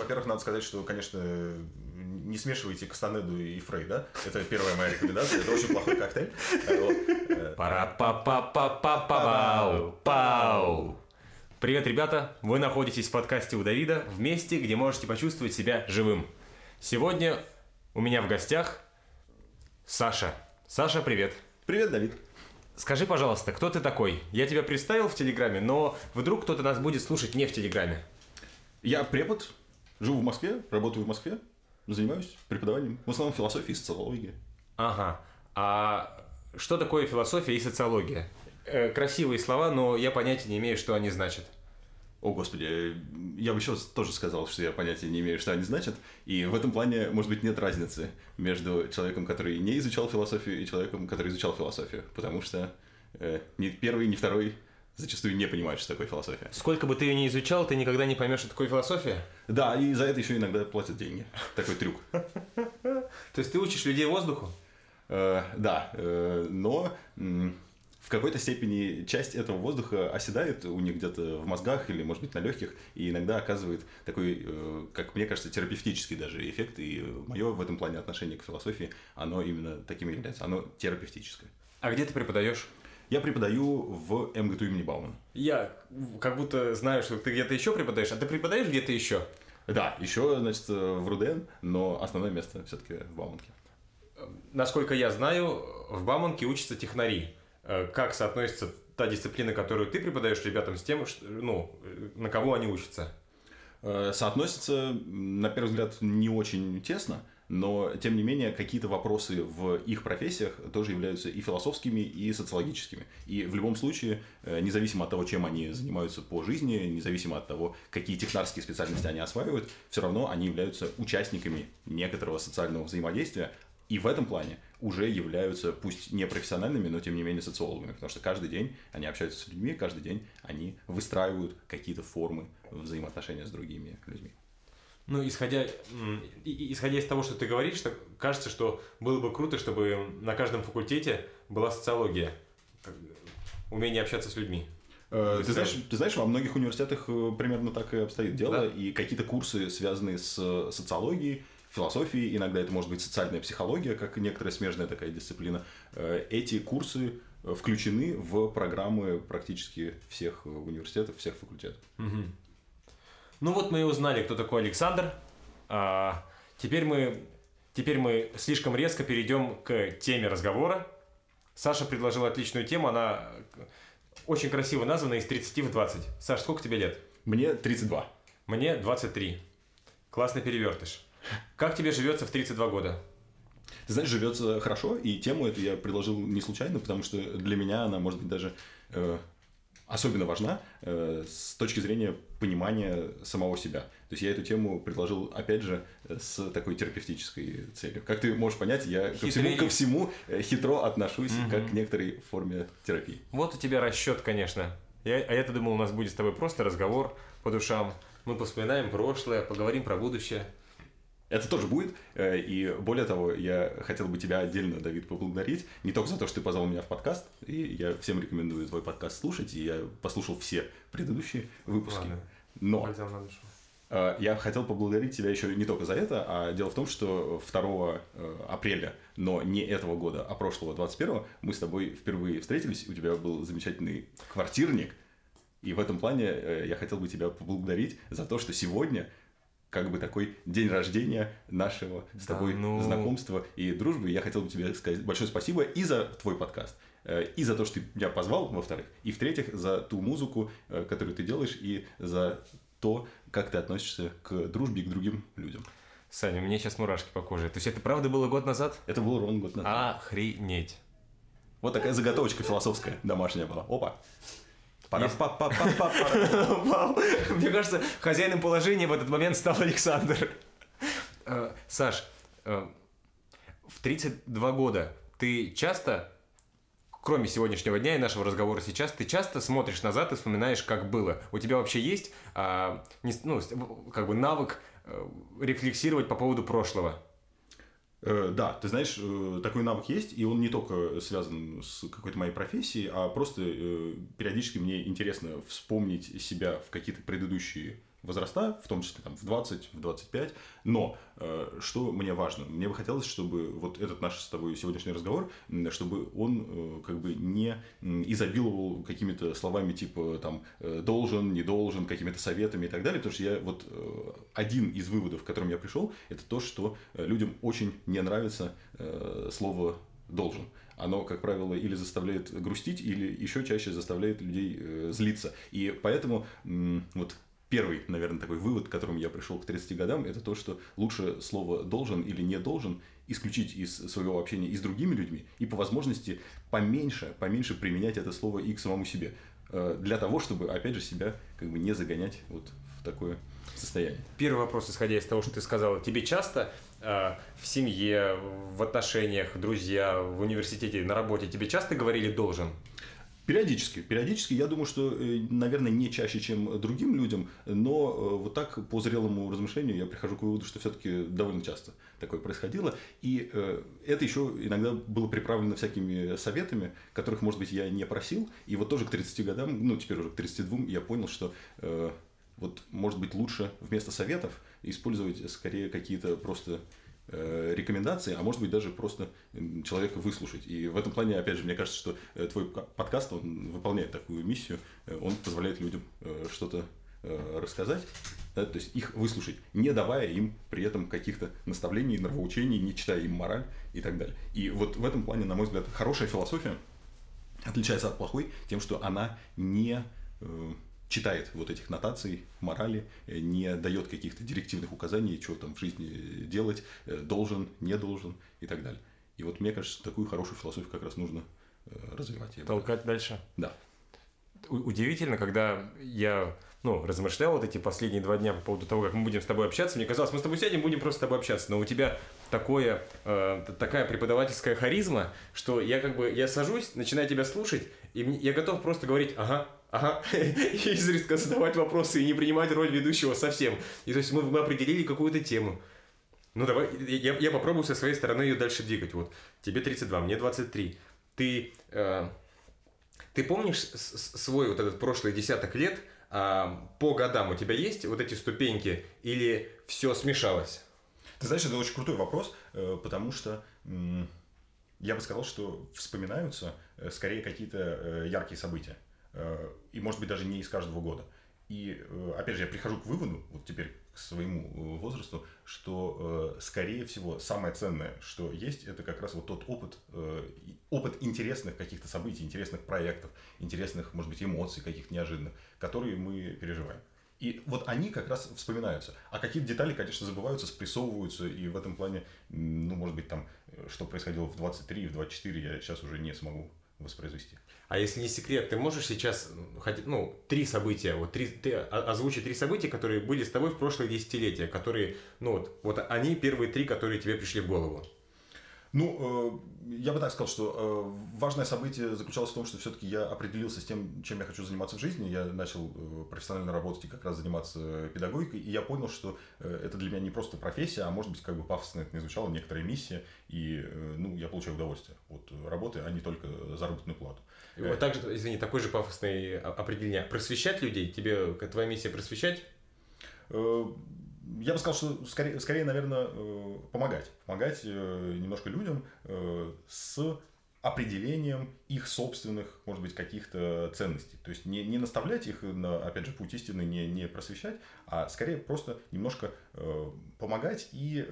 во-первых, надо сказать, что, конечно, не смешивайте Кастанеду и Фрей, да? Это первая моя рекомендация. Это очень плохой коктейль. пара па па па па пау пау Привет, ребята! Вы находитесь в подкасте у Давида, в месте, где можете почувствовать себя живым. Сегодня у меня в гостях Саша. Саша, привет. Привет, Давид. Скажи, пожалуйста, кто ты такой? Я тебя представил в Телеграме, но вдруг кто-то нас будет слушать не в Телеграме. Я препод, живу в Москве, работаю в Москве, занимаюсь преподаванием, в основном философией и социологией. Ага. А что такое философия и социология? Э, красивые слова, но я понятия не имею, что они значат. О, Господи, я бы еще тоже сказал, что я понятия не имею, что они значат. И в этом плане, может быть, нет разницы между человеком, который не изучал философию, и человеком, который изучал философию. Потому что э, ни первый, ни второй зачастую не понимают, что такое философия. Сколько бы ты ее не изучал, ты никогда не поймешь, что такое философия? Да, и за это еще иногда платят деньги. Такой трюк. То есть ты учишь людей воздуху? Э, да, э, но в какой-то степени часть этого воздуха оседает у них где-то в мозгах или, может быть, на легких, и иногда оказывает такой, э, как мне кажется, терапевтический даже эффект. И мое в этом плане отношение к философии, оно именно таким и является. Оно терапевтическое. А где ты преподаешь? Я преподаю в МГТУ имени Баумана. Я как будто знаю, что ты где-то еще преподаешь, а ты преподаешь где-то еще? Да, еще, значит, в РУДН, но основное место все-таки в Бауманке. Насколько я знаю, в Бауманке учатся технари. Э, как соотносится та дисциплина, которую ты преподаешь ребятам, с тем, что, ну, на кого они учатся? Э, соотносится, на первый взгляд, не очень тесно, но, тем не менее, какие-то вопросы в их профессиях тоже являются и философскими, и социологическими. И в любом случае, э, независимо от того, чем они занимаются по жизни, независимо от того, какие технарские специальности они осваивают, все равно они являются участниками некоторого социального взаимодействия, и в этом плане уже являются, пусть не профессиональными, но тем не менее социологами, потому что каждый день они общаются с людьми, каждый день они выстраивают какие-то формы взаимоотношения с другими людьми. Ну, исходя, исходя из того, что ты говоришь, что кажется, что было бы круто, чтобы на каждом факультете была социология, умение общаться с людьми. Э, ты знаешь, ты знаешь, во многих университетах э, примерно так и обстоит дело, да? и какие-то курсы, связанные с э, социологией, философией, иногда это может быть социальная психология, как некоторая смежная такая дисциплина. Эти курсы включены в программы практически всех университетов, всех факультетов. Угу. Ну вот мы и узнали, кто такой Александр. А, теперь, мы, теперь мы слишком резко перейдем к теме разговора. Саша предложила отличную тему, она очень красиво названа из 30 в 20. Саш, сколько тебе лет? Мне 32. Мне 23. Классный перевертыш. Как тебе живется в 32 года? Ты знаешь, живется хорошо, и тему эту я предложил не случайно, потому что для меня она, может быть, даже э, особенно важна э, с точки зрения понимания самого себя. То есть я эту тему предложил, опять же, с такой терапевтической целью. Как ты можешь понять, я ко всему, ко всему э, хитро отношусь, угу. как к некоторой форме терапии. Вот у тебя расчет, конечно. Я, а я-то думал, у нас будет с тобой просто разговор по душам. Мы вспоминаем прошлое, поговорим про будущее. Это тоже будет. Э, и более того, я хотел бы тебя отдельно, Давид, поблагодарить. Не только за то, что ты позвал меня в подкаст. И я всем рекомендую твой подкаст слушать. И я послушал все предыдущие выпуски. Ладно. Но э, я хотел поблагодарить тебя еще не только за это, а дело в том, что 2 э, апреля, но не этого года, а прошлого, 21 мы с тобой впервые встретились. У тебя был замечательный квартирник. И в этом плане я хотел бы тебя поблагодарить за то, что сегодня как бы такой день рождения нашего с да, тобой ну... знакомства и дружбы. Я хотел бы тебе сказать большое спасибо и за твой подкаст, э, и за то, что ты меня позвал, во-вторых, и в-третьих, за ту музыку, э, которую ты делаешь, и за то, как ты относишься к дружбе и к другим людям. Саня, мне сейчас мурашки по коже. То есть это правда было год назад? Это было ровно год назад. Охренеть. Вот такая заготовочка философская домашняя была. Опа. Мне кажется, хозяином положения в этот момент стал Александр. Э, Саш, э, в 32 года ты часто, кроме сегодняшнего дня и нашего разговора сейчас, ты часто смотришь назад и вспоминаешь, как было. У тебя вообще есть а, ну, как бы навык э, рефлексировать по поводу прошлого? Э, да, ты знаешь, э, такой навык есть, и он не только связан с какой-то моей профессией, а просто э, периодически мне интересно вспомнить себя в какие-то предыдущие возраста, в том числе там, в 20, в 25. Но э, что мне важно? Мне бы хотелось, чтобы вот этот наш с тобой сегодняшний разговор, чтобы он э, как бы не изобиловал какими-то словами типа там э, должен, не должен, какими-то советами и так далее. Потому что я вот э, один из выводов, к которым я пришел, это то, что э, людям очень не нравится э, слово должен оно, как правило, или заставляет грустить, или еще чаще заставляет людей э, злиться. И поэтому м, вот первый, наверное, такой вывод, к которому я пришел к 30 годам, это то, что лучше слово «должен» или «не должен» исключить из своего общения и с другими людьми, и по возможности поменьше, поменьше применять это слово и к самому себе. Э, для того, чтобы, опять же, себя как бы не загонять вот в такое состояние. Первый вопрос, исходя из того, что ты сказал, тебе часто э, в семье, в отношениях, друзья, в университете, на работе тебе часто говорили «должен»? Периодически. Периодически, я думаю, что, э, наверное, не чаще, чем другим людям, но э, вот так по зрелому размышлению я прихожу к выводу, что все-таки довольно часто такое происходило. И э, это еще иногда было приправлено всякими советами, которых, может быть, я не просил. И вот тоже к 30 годам, ну, теперь уже к 32, я понял, что вот, может быть, лучше вместо советов использовать скорее какие-то просто рекомендации, а может быть даже просто человека выслушать. И в этом плане, опять же, мне кажется, что э, твой подкаст, он выполняет такую миссию, э, он позволяет людям что-то рассказать, да, то есть их выслушать, не давая им при этом каких-то наставлений, нравоучений, не читая им мораль и так далее. И вот в этом плане, на мой взгляд, хорошая философия отличается от плохой тем, что она не читает вот этих нотаций, морали, э, не дает каких-то директивных указаний, что там в жизни делать, э, должен, не должен и так далее. И вот мне кажется, такую хорошую философию как раз нужно э, развивать. Толкать дальше? Да. Удивительно, когда я ну, размышлял вот эти последние два дня по поводу того, как мы будем с тобой общаться, мне казалось, мы с тобой сядем, будем просто с тобой общаться, но у тебя такое, э, такая преподавательская харизма, что я как бы, я сажусь, начинаю тебя слушать, и я готов просто говорить, ага, Ага, и изредка задавать вопросы и не принимать роль ведущего совсем. И то есть мы, мы определили какую-то тему. Ну давай, я, я попробую со своей стороны ее дальше двигать. Вот, тебе 32, мне 23. Ты, э, ты помнишь свой вот этот прошлый десяток лет, э, по годам у тебя есть вот эти ступеньки или все смешалось? Ты знаешь, это очень крутой вопрос, э, потому что я бы сказал, что вспоминаются э, скорее какие-то э, яркие события. Э, и, может быть, даже не из каждого года. И, э, опять же, я прихожу к выводу, вот теперь к своему э, возрасту, что, скорее всего, самое ценное, что есть, это как раз вот тот опыт, опыт интересных каких-то событий, интересных проектов, интересных, может быть, эмоций каких-то неожиданных, которые мы переживаем. И вот они как раз вспоминаются. А какие-то детали, конечно, забываются, спрессовываются, и в этом плане, ну, может быть, там, что происходило в 23, в 24, я сейчас уже не смогу воспроизвести. А если не секрет, ты можешь сейчас, ну, три события, вот три, ты озвучи три события, которые были с тобой в прошлые десятилетия, которые, ну, вот, вот они первые три, которые тебе пришли в голову. Ну, э, я бы так сказал, что э, важное событие заключалось в том, что все-таки я определился с тем, чем я хочу заниматься в жизни. Я начал э, профессионально работать и как раз заниматься педагогикой, и я понял, что это для меня не просто профессия, а может быть, как бы пафосно это не звучало, некоторая миссия, и ну, я получаю удовольствие от работы, а не только заработную плату. И вот также, извини, такое же пафосное определение. Просвещать людей? Тебе твоя миссия просвещать? Я бы сказал, что скорее, скорее наверное, э, помогать. Помогать э, немножко людям э, с определением их собственных, может быть, каких-то ценностей. То есть не, не наставлять их на, опять же, путь истины, не, не просвещать, а скорее просто немножко помогать и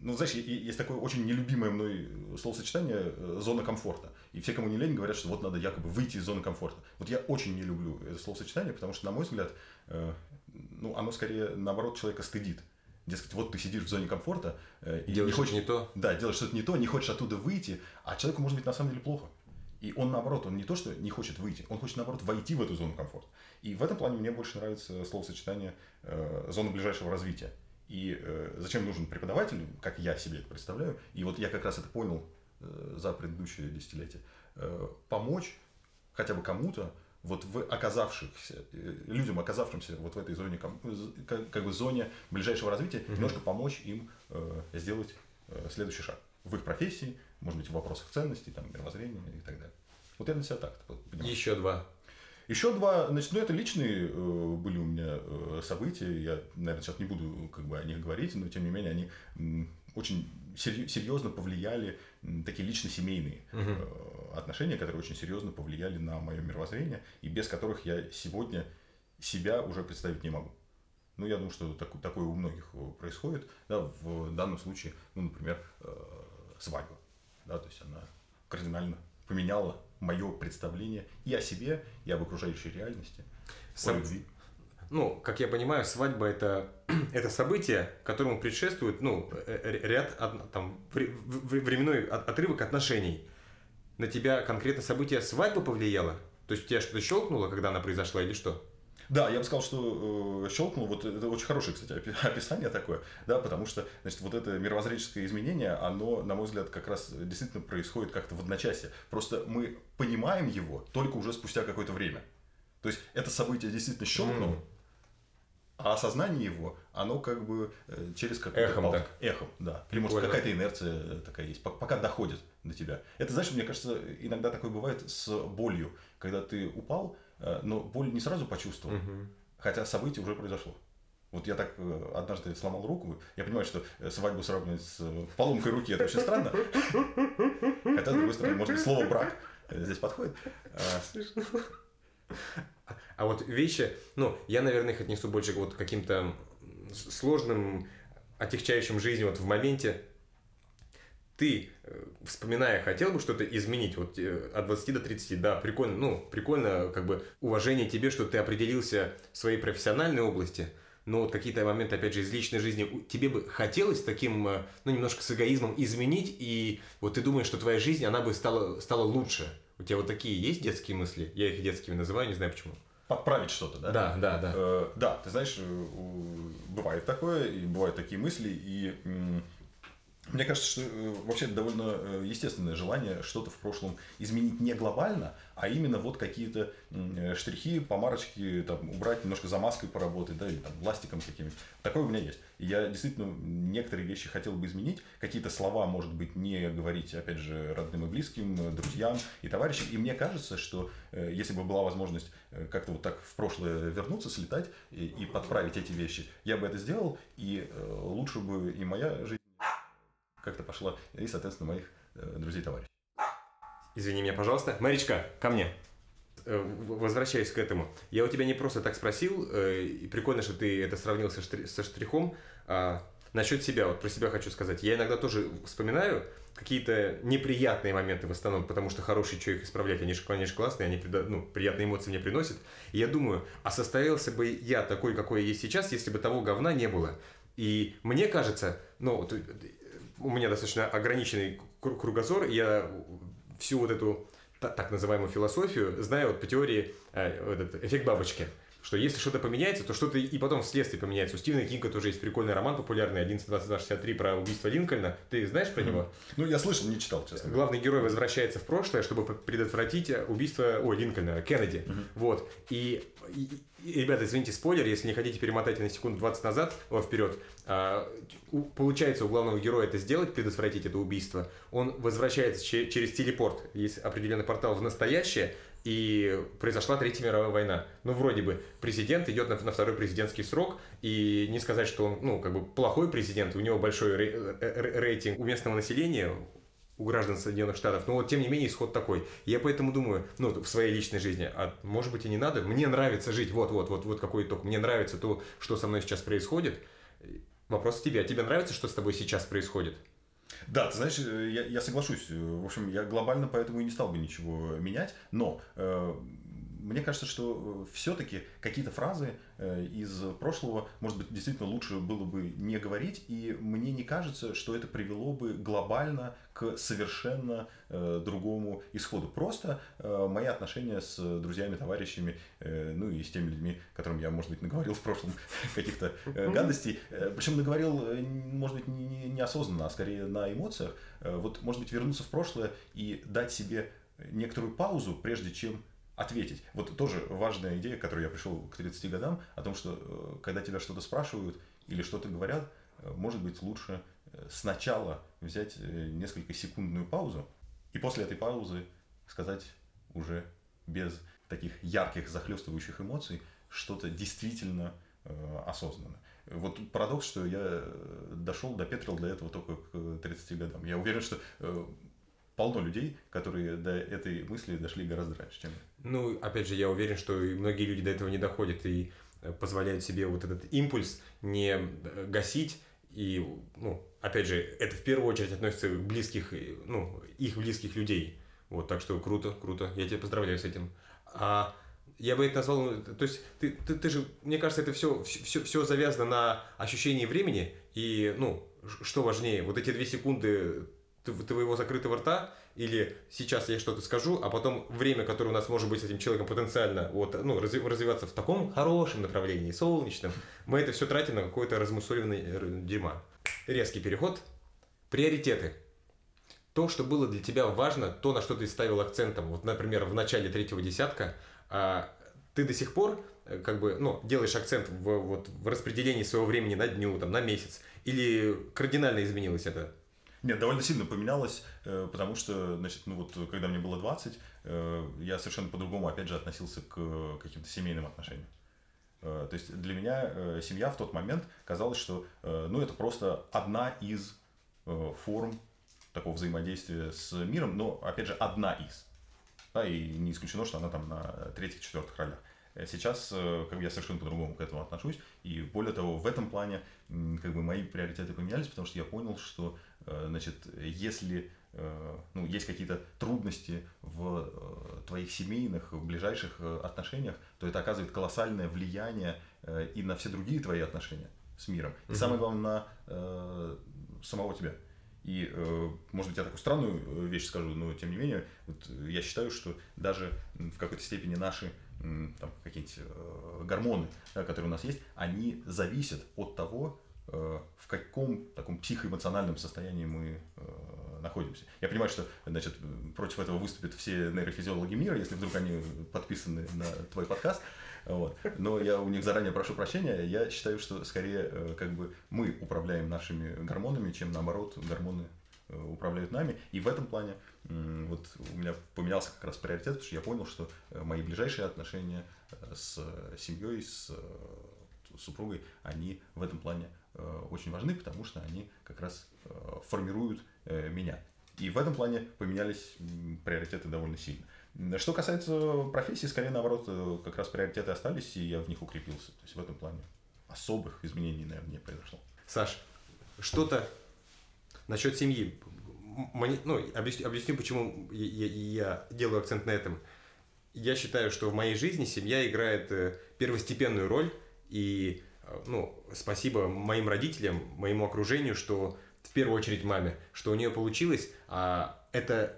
ну, знаешь, есть такое очень нелюбимое мной словосочетание «зона комфорта». И все, кому не лень, говорят, что вот надо якобы выйти из зоны комфорта. Вот я очень не люблю это словосочетание, потому что, на мой взгляд, ну, оно скорее, наоборот, человека стыдит. Дескать, вот ты сидишь в зоне комфорта э, и делаешь не хочешь не то. Да, делаешь что-то не то, не хочешь оттуда выйти, а человеку может быть на самом деле плохо. И он наоборот, он не то, что не хочет выйти, он хочет наоборот войти в эту зону комфорта. И в этом плане мне больше нравится словосочетание э, зона ближайшего развития. И э, зачем нужен преподаватель, как я себе это представляю, и вот я как раз это понял э, за предыдущее десятилетие, э, помочь хотя бы кому-то вот в оказавшихся, э, людям, оказавшимся вот в этой зоне, как, как бы зоне ближайшего развития, угу. немножко помочь им э, сделать э, следующий шаг в их профессии, может быть, в вопросах ценностей, там, мировоззрения и так далее. Вот я на себя так понимаю. Еще два. Еще два, значит, ну это личные э, были у меня э, события, я, наверное, сейчас не буду как бы о них говорить, но тем не менее они очень серьезно повлияли, такие лично-семейные э, отношения, которые очень серьезно повлияли на мое мировоззрение, и без которых я сегодня себя уже представить не могу. Ну, я думаю, что так, такое у многих э, происходит. Да, в данном случае, ну, например, э, свадьба. Да, то есть она кардинально поменяла мое представление и о себе, и об окружающей реальности, Сам... о любви. Ну, как я понимаю, свадьба это, это событие, которому предшествует ну, э, э, ряд там, временной отрывок отношений. На тебя конкретно событие свадьбы повлияло? То есть у тебя что-то щелкнуло, когда она произошла, или что? Да, я бы сказал, что э, щелкнул, вот это очень хорошее, кстати, описание такое, да, потому что, значит, вот это мировоззренческое изменение, оно, на мой взгляд, как раз действительно происходит как-то в одночасье. Просто мы понимаем его только уже спустя какое-то время. То есть это событие действительно щелкнуло, mm. а осознание его, оно как бы э, через какой-то эхом, так. эхом, да. Или может какая-то инерция такая есть, пока доходит до тебя. Это, знаешь, мне кажется, иногда такое бывает с болью, когда ты упал, Э, но боль не сразу почувствовал, угу. хотя событие уже произошло. Вот я так э, однажды сломал руку. Я понимаю, что э, свадьбу сравнивать с поломкой руки это очень странно. Хотя, с другой стороны, может быть, слово брак здесь подходит. А вот вещи, ну, я, наверное, их отнесу больше к вот каким-то сложным, отягчающим жизнь вот в моменте ты, э, вспоминая, хотел бы что-то изменить вот э, от 20 до 30, да, прикольно, ну, прикольно, как бы, уважение тебе, что ты определился в своей профессиональной области, но вот какие-то моменты, опять же, из личной жизни, тебе бы хотелось таким, э, ну, немножко с эгоизмом изменить, и вот ты думаешь, что твоя жизнь, она бы стала, стала лучше. У тебя вот такие есть детские мысли? Я их детскими называю, не знаю почему. Подправить что-то, да? Да, да, да. Э, да, ты знаешь, бывает такое, и бывают такие мысли, и мне кажется, что э, вообще довольно э, естественное желание что-то в прошлом изменить не глобально, а именно вот какие-то э, штрихи, помарочки, там, убрать, немножко замазкой поработать, да, или там пластиком каким-нибудь. Такое у меня есть. И я действительно некоторые вещи хотел бы изменить, какие-то слова, может быть, не говорить, опять же, родным и близким, друзьям и товарищам. И мне кажется, что если бы была возможность как-то вот так в прошлое вернуться, слетать и, и подправить эти вещи, я бы это сделал, и лучше бы и моя жизнь как-то пошло, и, соответственно, моих э, друзей товарищей. Извини меня, пожалуйста. Маричка, ко мне. Э, возвращаясь к этому. Я у тебя не просто так спросил, э, и прикольно, что ты это сравнил со, штри- со штрихом. А насчет себя, вот про себя хочу сказать. Я иногда тоже вспоминаю какие-то неприятные моменты в основном, потому что хорошие, что их исправлять, они же, конечно, классные, они ну, приятные эмоции мне приносят. И я думаю, а состоялся бы я такой, какой я есть сейчас, если бы того говна не было. И мне кажется, ну, у меня достаточно ограниченный кругозор, я всю вот эту так называемую философию знаю вот по теории э, этот эффект бабочки что если что-то поменяется, то что-то и потом вследствие поменяется. У Стивена Кинга тоже есть прикольный роман популярный 11.22.63 про убийство Линкольна. Ты знаешь про него? Ну, я слышал, не читал, честно. Главный герой возвращается в прошлое, чтобы предотвратить убийство, ой, Линкольна, Кеннеди. Вот. И, и, и, ребята, извините, спойлер, если не хотите перемотать на секунду 20 назад, о, вперед. А, у, получается у главного героя это сделать, предотвратить это убийство. Он возвращается через телепорт, есть определенный портал в настоящее, и произошла Третья мировая война. Ну, вроде бы, президент идет на, на второй президентский срок, и не сказать, что он, ну, как бы плохой президент, у него большой рейтинг у местного населения, у граждан Соединенных Штатов, но вот тем не менее исход такой. Я поэтому думаю, ну, в своей личной жизни, а может быть и не надо, мне нравится жить, вот, вот, вот, вот какой итог, мне нравится то, что со мной сейчас происходит. Вопрос к тебе, а тебе нравится, что с тобой сейчас происходит? Да, ты знаешь, э, я, я соглашусь. В общем, я глобально поэтому и не стал бы ничего менять. Но э, мне кажется, что э, все-таки какие-то фразы э, из прошлого, может быть, действительно лучше было бы не говорить, и мне не кажется, что это привело бы глобально к совершенно э, другому исходу. Просто мои отношения с друзьями, товарищами, ну и с теми людьми, которым я, может быть, наговорил в прошлом каких-то гадостей, причем наговорил, может быть, не, неосознанно, а скорее на эмоциях, вот, может быть, вернуться в прошлое и дать себе некоторую паузу, прежде чем ответить. Вот тоже важная идея, к которой я пришел к 30 годам, о том, что э, когда тебя что-то спрашивают или что-то говорят, э, может быть лучше э, сначала взять несколько секундную паузу и после этой паузы сказать уже без таких ярких, захлестывающих эмоций что-то действительно осознанное. Вот парадокс, что я дошел, допетрил до этого только к 30 годам. Я уверен, что полно людей, которые до этой мысли дошли гораздо раньше, чем. Ну, опять же, я уверен, что многие люди до этого не доходят и э, позволяют себе вот этот импульс не э, гасить. И, ну, опять же, это в первую очередь относится к близких, ну, их близких людей. Вот, так что круто, круто. Я тебя поздравляю с этим. А я бы это назвал, то есть ты, ты, ты же, мне кажется, это все, все, все завязано на ощущении времени, и, ну, что важнее, вот эти две секунды твоего закрытого рта, или сейчас я что-то скажу, а потом время, которое у нас может быть с этим человеком потенциально вот, ну, развиваться в таком хорошем направлении, солнечном, мы это все тратим на какой-то размусоленный э, дерьма. Резкий переход. Приоритеты. То, что было для тебя важно, то, на что ты ставил акцентом. Вот, например, в начале третьего десятка – а ты до сих пор э, как бы, ну, делаешь акцент в, вот, в распределении своего времени на дню, там, на месяц, или кардинально изменилось это? Нет, довольно сильно поменялось, э, потому что, значит, ну вот, когда мне было 20, э, я совершенно по-другому, опять же, относился к каким-то семейным отношениям. То есть для меня семья в тот момент казалось, что, ну, это просто одна из форм такого взаимодействия с миром, но, опять же, одна из да, и не исключено, что она там на третьих-четвертых ролях. Э, сейчас э, как бы я совершенно по-другому к этому отношусь, и более того, в этом плане как бы мои приоритеты поменялись, потому что я понял, что э, значит, если ну, есть какие-то трудности в твоих семейных, в ближайших отношениях, то это оказывает колоссальное влияние и на все другие твои отношения с миром. И угу. самое главное, на самого тебя. И, э, может быть, я такую странную вещь скажу, но тем не менее, вот я считаю, что даже в какой-то степени наши там, какие-нибудь э, гормоны, да, которые у нас есть, они зависят от того, в каком таком психоэмоциональном состоянии мы находимся. Я понимаю, что значит, против этого выступят все нейрофизиологи мира, если вдруг они подписаны на твой подкаст. Вот. Но я у них заранее прошу прощения. Я считаю, что скорее э, как бы мы управляем нашими гормонами, чем наоборот гормоны э, управляют нами. И в этом плане вот у меня поменялся как раз приоритет, потому что я понял, что э, мои ближайшие отношения с семьей, с супругой, они в этом плане очень важны, потому что они как раз формируют меня. И в этом плане поменялись приоритеты довольно сильно. Что касается профессии, скорее наоборот, э, как раз приоритеты остались, и я в них укрепился. То есть в этом плане особых изменений, наверное, не произошло. Саш, что-то насчет семьи. Ну, объясню, объясню почему я, я делаю акцент на этом. Я считаю, что в моей жизни семья играет э, первостепенную роль, и э, ну, спасибо моим родителям, моему окружению, что в первую очередь маме, что у нее получилось, а это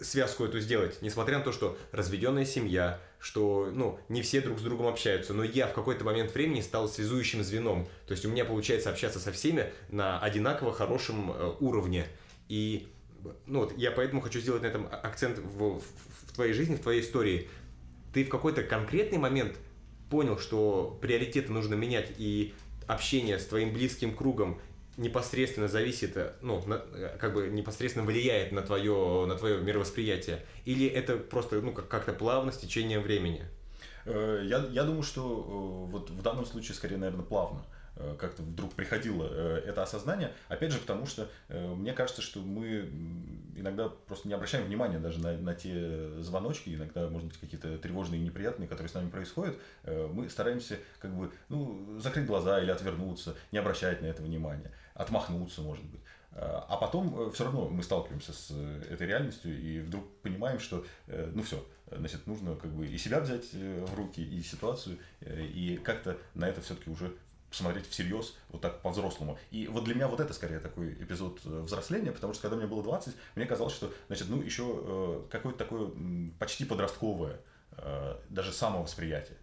связку эту сделать, несмотря на то, что разведенная семья, что, ну, не все друг с другом общаются, но я в какой-то момент времени стал связующим звеном. То есть у меня получается общаться со всеми на одинаково хорошем э, уровне. И, ну, вот я поэтому хочу сделать на этом акцент в, в, в твоей жизни, в твоей истории. Ты в какой-то конкретный момент понял, что приоритеты нужно менять, и общение с твоим близким кругом непосредственно зависит, э, ну, на, э, как бы непосредственно влияет на твое, на твое мировосприятие? Или это просто, ну, как- как-то плавно с течением времени? Э, я, я думаю, что вот в данном случае скорее, наверное, плавно. Э, как-то вдруг приходило э, это осознание. Опять же, потому что э, мне кажется, что мы иногда просто не обращаем внимания даже на, на те звоночки, иногда, может быть, какие-то тревожные и неприятные, которые с нами происходят. Мы стараемся как бы ну, закрыть глаза или отвернуться, не обращать на это внимания, отмахнуться, может быть. А потом все равно мы сталкиваемся с этой реальностью и вдруг понимаем, что ну все, значит, нужно как бы и себя взять в руки, и ситуацию, и как-то на это все-таки уже посмотреть всерьез, вот так по-взрослому. И вот для меня вот это скорее такой эпизод э, взросления, потому что когда мне было 20, мне казалось, что, значит, ну, еще э, какое-то такое почти подростковое, э, даже самовосприятие.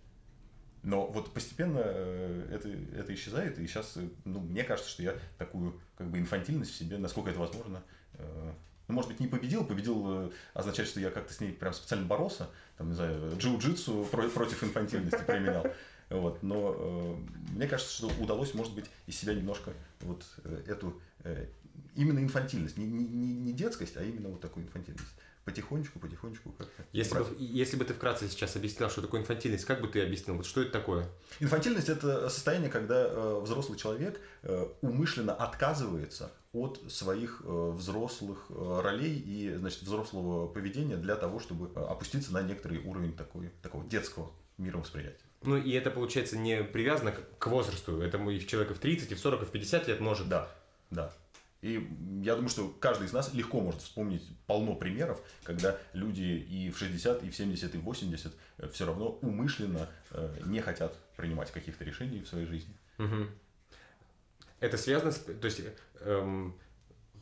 Но вот постепенно это, это исчезает, и сейчас, ну, мне кажется, что я такую как бы инфантильность в себе, насколько это возможно, ну, может быть, не победил, победил означает, что я как-то с ней прям специально боролся, там, не знаю, джиу-джитсу против инфантильности применял. Вот, но э, мне кажется, что удалось, может быть, из себя немножко вот э, эту э, именно инфантильность, не, не, не детскость, а именно вот такую инфантильность потихонечку, потихонечку как-то. Если бы, если бы ты вкратце сейчас объяснял, что такое инфантильность, как бы ты объяснил? Вот что это такое? Инфантильность это состояние, когда э, взрослый человек э, умышленно отказывается от своих э, взрослых э, ролей и значит, взрослого поведения для того, чтобы э, опуститься на некоторый уровень такой, такого детского мировосприятия. Ну и это получается не привязано к возрасту, это и в человека в 30, и в 40, и в 50 лет может. Да, да. И я думаю, что каждый из нас легко может вспомнить полно примеров, когда люди и в 60, и в 70, и в 80 э, все равно умышленно э, не хотят принимать каких-то решений в своей жизни. Угу. Это связано с... То есть эм,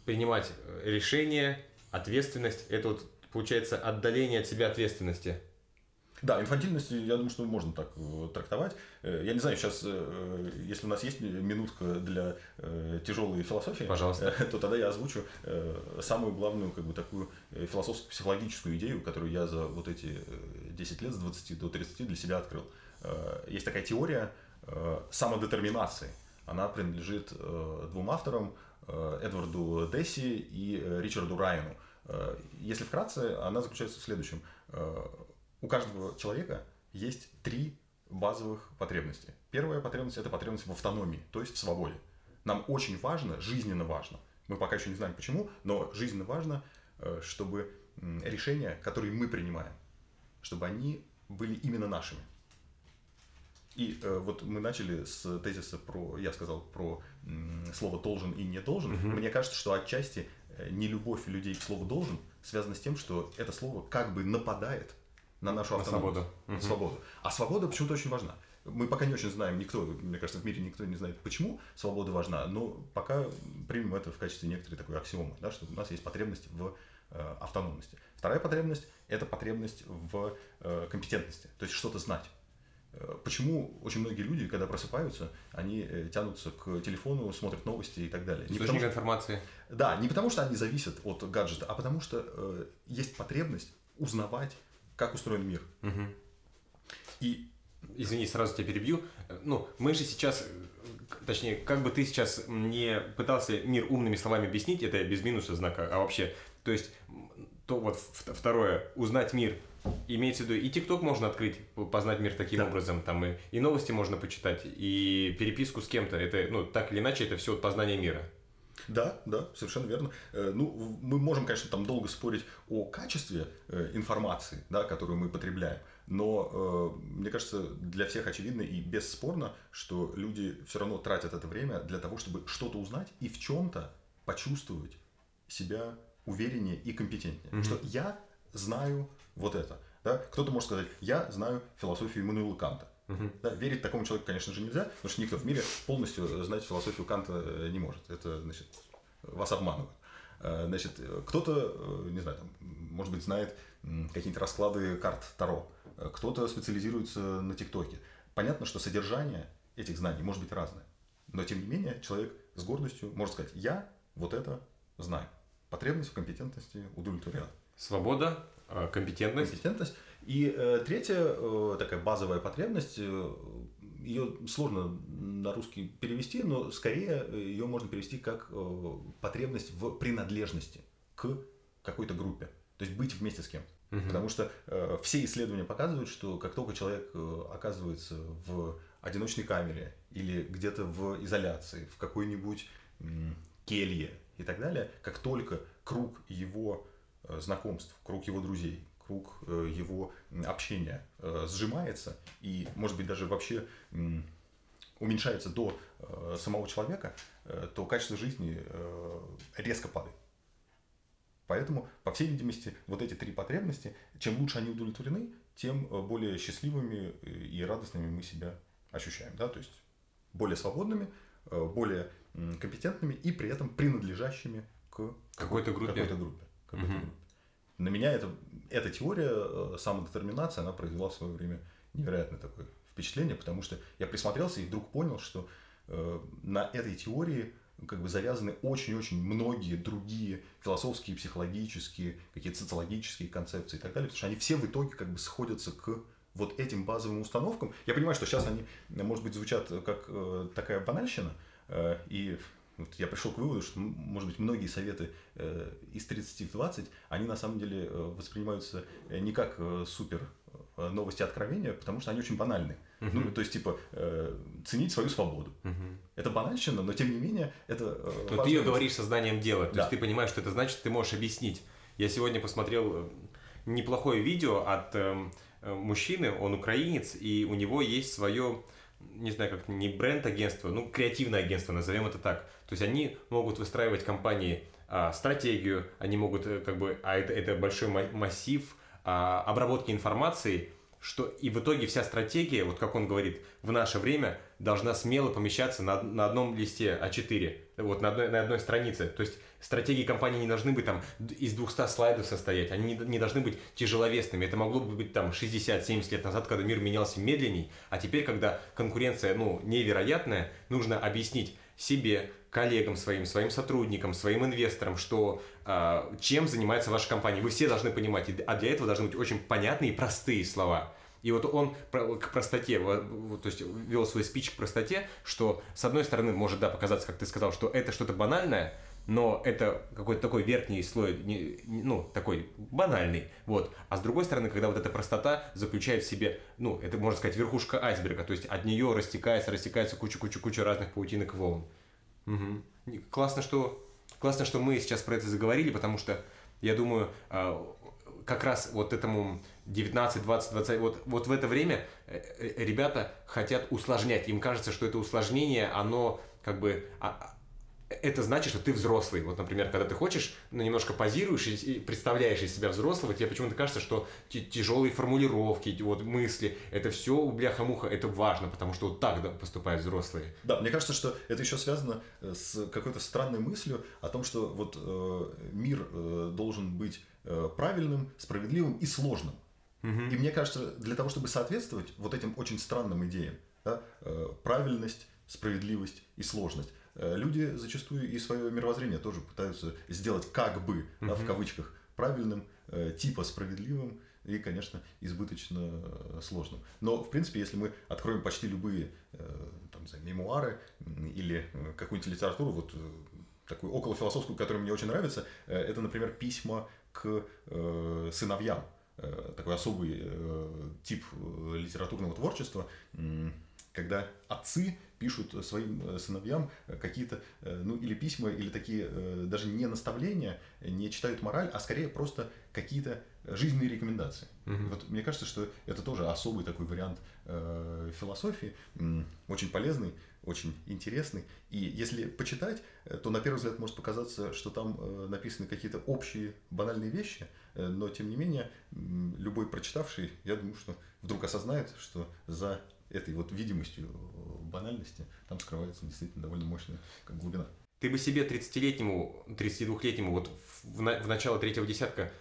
принимать решения, ответственность, это вот получается отдаление от себя ответственности. Да, инфантильность, я думаю, что можно так э, трактовать. Э, я не знаю, сейчас, э, если у нас есть минутка для тяжелой философии, Пожалуйста. то тогда я озвучу самую главную, как бы, такую философско-психологическую идею, которую я за вот эти 10 лет, с 20 до 30 для себя открыл. Есть такая теория самодетерминации. Она принадлежит двум авторам, Эдварду Десси и Ричарду Райану. Если вкратце, она заключается в следующем у каждого человека есть три базовых потребности. Первая потребность – это потребность в автономии, то есть в свободе. Нам очень важно, жизненно важно, мы пока еще не знаем почему, но жизненно важно, э, чтобы решения, которые мы принимаем, чтобы они были именно нашими. И э, вот мы начали с тезиса про, я сказал про м, слово должен и не должен. Угу. Мне кажется, что отчасти э, не любовь людей к слову должен связана с тем, что это слово как бы нападает на нашу автономию. На свободу. свободу. А свобода почему-то очень важна. Мы пока не очень знаем, никто, мне кажется, в мире никто не знает, почему свобода важна, но пока примем это в качестве некоторой такой аксиомы, да, что у нас есть потребность в э, автономности. Вторая потребность – это потребность в э, компетентности, то есть что-то знать. Э, почему очень многие люди, когда просыпаются, они э, тянутся к телефону, смотрят новости и так далее? Не потому, информации. Да, не потому что они зависят от гаджета, а потому что э, есть потребность узнавать как устроен мир. Угу. И извини, сразу тебя перебью. Ну, мы же сейчас, точнее, как бы ты сейчас не пытался мир умными словами объяснить, это без минуса знака, а вообще, то есть, то вот второе, узнать мир, имеется в виду, и ТикТок можно открыть, познать мир таким да. образом, там и, и новости можно почитать, и переписку с кем-то, это, ну, так или иначе, это все познание мира. Да, да, совершенно верно. Э, ну, мы можем, конечно, там долго спорить о качестве э, информации, да, которую мы потребляем, но э, мне кажется, для всех очевидно и бесспорно, что люди все равно тратят это время для того, чтобы что-то узнать и в чем-то почувствовать себя увереннее и компетентнее. Mm-hmm. Что я знаю вот это. Да? Кто-то может сказать, я знаю философию Иммануила Канта. Угу. Да, верить такому человеку, конечно же, нельзя, потому что никто в мире полностью знать философию Канта э, не может. Это, значит, вас обманывают. Э, значит, кто-то, э, не знаю, там, может быть, знает какие-нибудь расклады карт Таро, кто-то специализируется на ТикТоке. Понятно, что содержание этих знаний может быть разное. Но, тем не менее, человек с гордостью может сказать, я вот это знаю. Потребность в компетентности удовлетворена. Свобода, компетентность. Компетентность. И э, третья э, такая базовая потребность, э, ее сложно на русский перевести, но скорее ее можно перевести как э, потребность в принадлежности к какой-то группе. То есть быть вместе с кем. Угу. Потому что э, все исследования показывают, что как только человек э, оказывается в одиночной камере или где-то в изоляции, в какой-нибудь э, келье и так далее, как только круг его э, знакомств, круг его друзей, круг э, его общения э, сжимается и, может быть, даже вообще уменьшается до э, самого человека, то качество жизни резко падает. Поэтому, по всей видимости, вот эти три потребности, чем лучше они удовлетворены, тем более счастливыми и радостными мы себя ощущаем. Да? То есть более свободными, более компетентными и при этом принадлежащими к какой-то группе. Какой-то группе. Какой-то угу. группе. На меня это эта теория э, самодетерминации, она произвела в свое время невероятное такое впечатление, потому что я присмотрелся и вдруг понял, что э, на этой теории как бы завязаны очень-очень многие другие философские, психологические, какие-то социологические концепции и так далее, потому что они все в итоге как бы сходятся к вот этим базовым установкам. Я понимаю, что сейчас они, может быть, звучат как э, такая банальщина, э, и вот я пришел к выводу, что, может быть, многие советы э, из 30 в 20, они на самом деле э, воспринимаются э, не как супер новости откровения, потому что они очень банальны. Uh-huh. Ну, то есть, типа, э, ценить свою свободу. Uh-huh. Это банальщина, но тем не менее, это... Э, но ты ее говоришь сознанием дела. То да. есть, ты понимаешь, что это значит, ты можешь объяснить. Я сегодня посмотрел неплохое видео от э, мужчины, он украинец, и у него есть свое не знаю, как не бренд-агентство, ну, креативное агентство, назовем это так. То есть они могут выстраивать компании а, стратегию, они могут, э, как бы, а это, это большой массив а, обработки информации, что и в итоге вся стратегия, вот как он говорит, в наше время должна смело помещаться на, на одном листе А4, вот на одной, на одной странице. То есть стратегии компании не должны быть там из 200 слайдов состоять, они не, не должны быть тяжеловесными. Это могло бы быть там 60-70 лет назад, когда мир менялся медленней, а теперь, когда конкуренция ну, невероятная, нужно объяснить себе, коллегам своим, своим сотрудникам, своим инвесторам, что э, чем занимается ваша компания. Вы все должны понимать, а для этого должны быть очень понятные и простые слова. И вот он к простоте, то есть вел свой спич к простоте, что с одной стороны может да показаться, как ты сказал, что это что-то банальное, но это какой-то такой верхний слой, ну, такой банальный, вот. А с другой стороны, когда вот эта простота заключает в себе, ну, это, можно сказать, верхушка айсберга, то есть от нее растекается, растекается куча-куча-куча разных паутинок волн. Угу. Классно, что, классно, что мы сейчас про это заговорили, потому что, я думаю, а, как раз вот этому 19, 20, 20, вот, вот в это время э, э, ребята хотят усложнять. Им кажется, что это усложнение, оно как бы а, это значит, что ты взрослый. Вот, например, когда ты хочешь, ну, немножко позируешь и представляешь из себя взрослого, тебе почему-то кажется, что тяжелые формулировки, вот мысли, это все бляха-муха, это важно, потому что вот так да, поступают взрослые. Да, мне кажется, что это еще связано э, с какой-то странной мыслью о том, что вот э, мир э, должен быть э, правильным, справедливым и сложным. Угу. И мне кажется, для того, чтобы соответствовать вот этим очень странным идеям, да, э, правильность, справедливость и сложность, люди зачастую и свое мировоззрение тоже пытаются сделать как бы, да, в кавычках, правильным, э, типа справедливым и, конечно, избыточно э, сложным. Но, в принципе, если мы откроем почти любые там, знаю, мемуары или какую-нибудь литературу, вот такую околофилософскую, которая мне очень нравится, это, например, письма к сыновьям. Такой особый тип литературного творчества, когда отцы пишут своим э, сыновьям э, какие-то, э, ну, или письма, или такие, даже не наставления, не читают мораль, а скорее просто какие-то жизненные рекомендации. Угу. Вот мне кажется, что это тоже особый такой вариант э, философии, очень полезный, очень интересный. И если почитать, то на первый взгляд может показаться, что там э, написаны какие-то общие банальные вещи, э, но тем не менее любой прочитавший, я думаю, что вдруг осознает, что за этой вот видимостью банальности, там скрывается действительно довольно мощная как глубина. Ты бы себе 30-летнему, 32-летнему, вот в, на, в начало третьего десятка,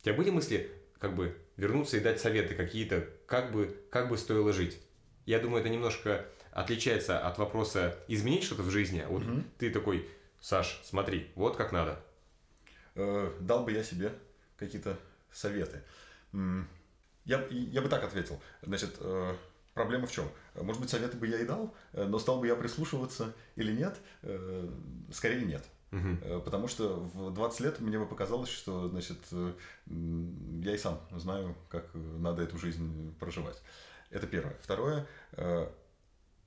у тебя были мысли, как бы, вернуться и дать советы какие-то, как бы, как бы стоило жить? Я думаю, это немножко отличается от вопроса изменить что-то в жизни. Вот угу. ты такой, Саш, смотри, вот как надо. Э, дал бы я себе какие-то советы. Я, я бы так ответил. Значит, э, Проблема в чем? Может быть, советы бы я и дал, э, но стал бы я прислушиваться или нет? Э, скорее нет. Угу. Потому что в 20 лет мне бы показалось, что значит, я и сам знаю, как надо эту жизнь проживать. Это первое. Второе,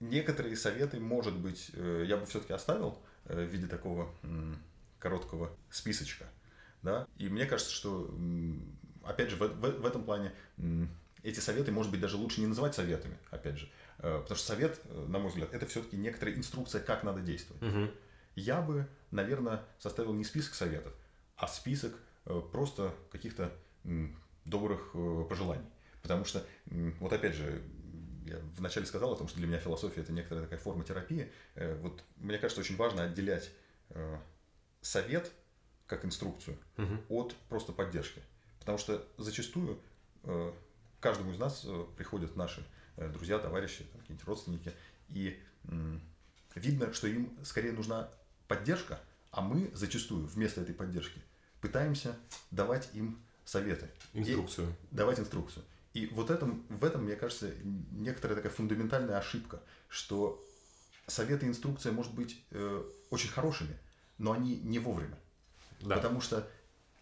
некоторые советы, может быть, я бы все-таки оставил в виде такого короткого списочка. Да? И мне кажется, что, опять же, в, в, в этом плане эти советы, может быть, даже лучше не называть советами, опять же. Э, потому что совет, э, на мой взгляд, это все-таки некоторая инструкция, как надо действовать. Угу. Я бы, наверное, составил не список советов, а список э, просто каких-то добрых пожеланий. Потому что, вот опять же, я вначале сказал о том, что для меня философия это некоторая такая форма терапии. Вот мне кажется, очень важно отделять совет как инструкцию угу. от просто поддержки. Потому что зачастую каждому из нас э, приходят наши э, друзья, товарищи, какие-нибудь родственники, и видно, что им скорее нужна поддержка, а мы зачастую вместо этой поддержки пытаемся давать им советы. Инструкцию. Давать инструкцию. И вот этом, в этом, мне кажется, некоторая такая фундаментальная ошибка, что советы и инструкция может быть э, очень хорошими, но они не вовремя. Да. Потому что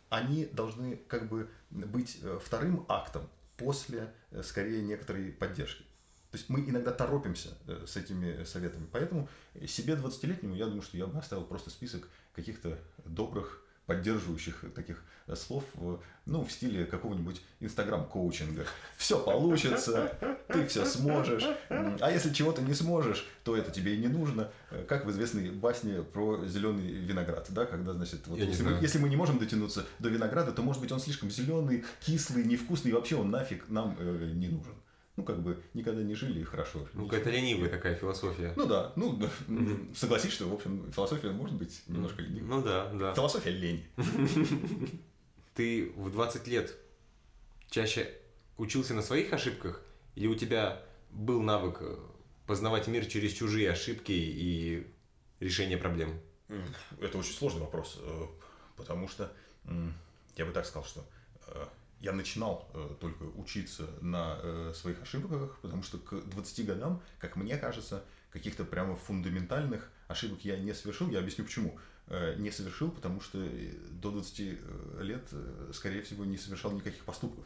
они должны как бы быть э, вторым актом после, э, скорее, некоторой поддержки. То есть мы иногда торопимся э, с этими советами. Поэтому себе 20-летнему, я думаю, что я бы оставил просто список каких-то добрых поддерживающих таких э, слов, ну, в стиле какого-нибудь инстаграм-коучинга. Все получится, ты все сможешь. А если чего-то не сможешь, то это тебе и не нужно. Э, как в известной басне про зеленый виноград, да, когда, значит, вот, если, мы, если мы не можем дотянуться до винограда, то, может быть, он слишком зеленый, кислый, невкусный, и вообще он нафиг нам э, не нужен ну, как бы, никогда не жили и хорошо. Ну, какая-то ленивая такая философия. Ну да, ну, mm-hmm. согласись, что, в общем, философия может быть немножко ленивой. Ну да, да. Философия лень. Ты в 20 лет чаще учился на своих ошибках, или у тебя был навык э, познавать мир через чужие ошибки и решение проблем? Это очень сложный вопрос, э, потому что я бы так сказал, что э, я начинал э, только учиться на э, своих ошибках, потому что к 20 годам, как мне кажется, каких-то прямо фундаментальных ошибок я не совершил. Я объясню почему. Э, не совершил, потому что э, до 20 э, лет, э, скорее всего, не совершал никаких поступков.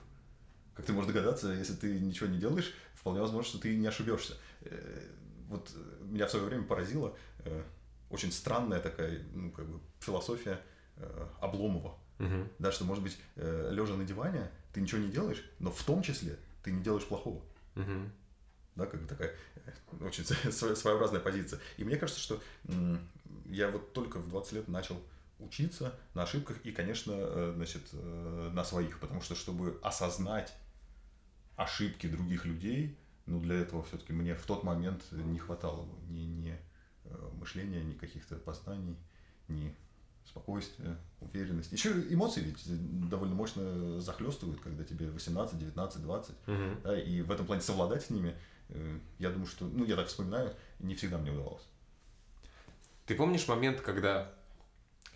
Как ты можешь догадаться, если ты ничего не делаешь, вполне возможно, что ты не ошибешься. Э, вот меня в свое время поразила э, очень странная такая ну, как бы философия э, Обломова Угу. Да, что, может быть, э, лежа на диване, ты ничего не делаешь, но в том числе ты не делаешь плохого. Угу. Да, как бы такая э, очень своеобразная позиция. И мне кажется, что я вот только в 20 лет начал учиться на ошибках и, конечно, э, значит, э, на своих, потому что, чтобы осознать ошибки других людей, ну, для этого все-таки мне в тот момент не хватало ни, ни мышления, ни каких-то познаний, ни спокойствие, уверенность. Еще эмоции ведь довольно мощно захлестывают, когда тебе 18, 19, 20. Угу. Да, и в этом плане совладать с ними, э, я думаю, что, ну, я так вспоминаю, не всегда мне удавалось. Ты помнишь момент, когда...